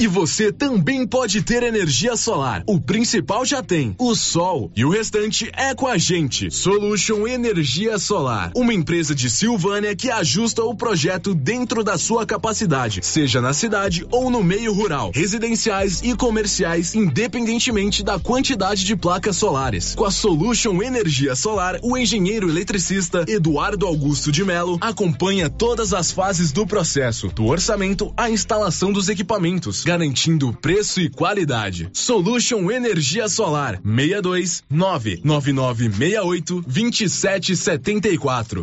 S92: E você também pode ter energia solar. O principal já tem, o sol. E o restante é com a gente. Solution Energia Solar. Uma empresa de Silvânia que ajusta o projeto dentro da sua capacidade, seja na cidade ou no meio rural, residenciais e comerciais, independentemente da quantidade de placas solares. Com a Solution Energia Solar, o engenheiro eletricista Eduardo Augusto de Melo acompanha todas as fases do processo, do orçamento à instalação dos equipamentos preço e qualidade. Solution Energia Solar 62 99968 2774.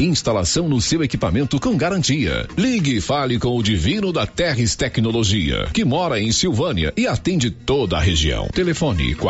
S2: Instalação no seu equipamento com garantia. Ligue e fale com o Divino da Terres Tecnologia, que mora em Silvânia e atende toda a região. Telefone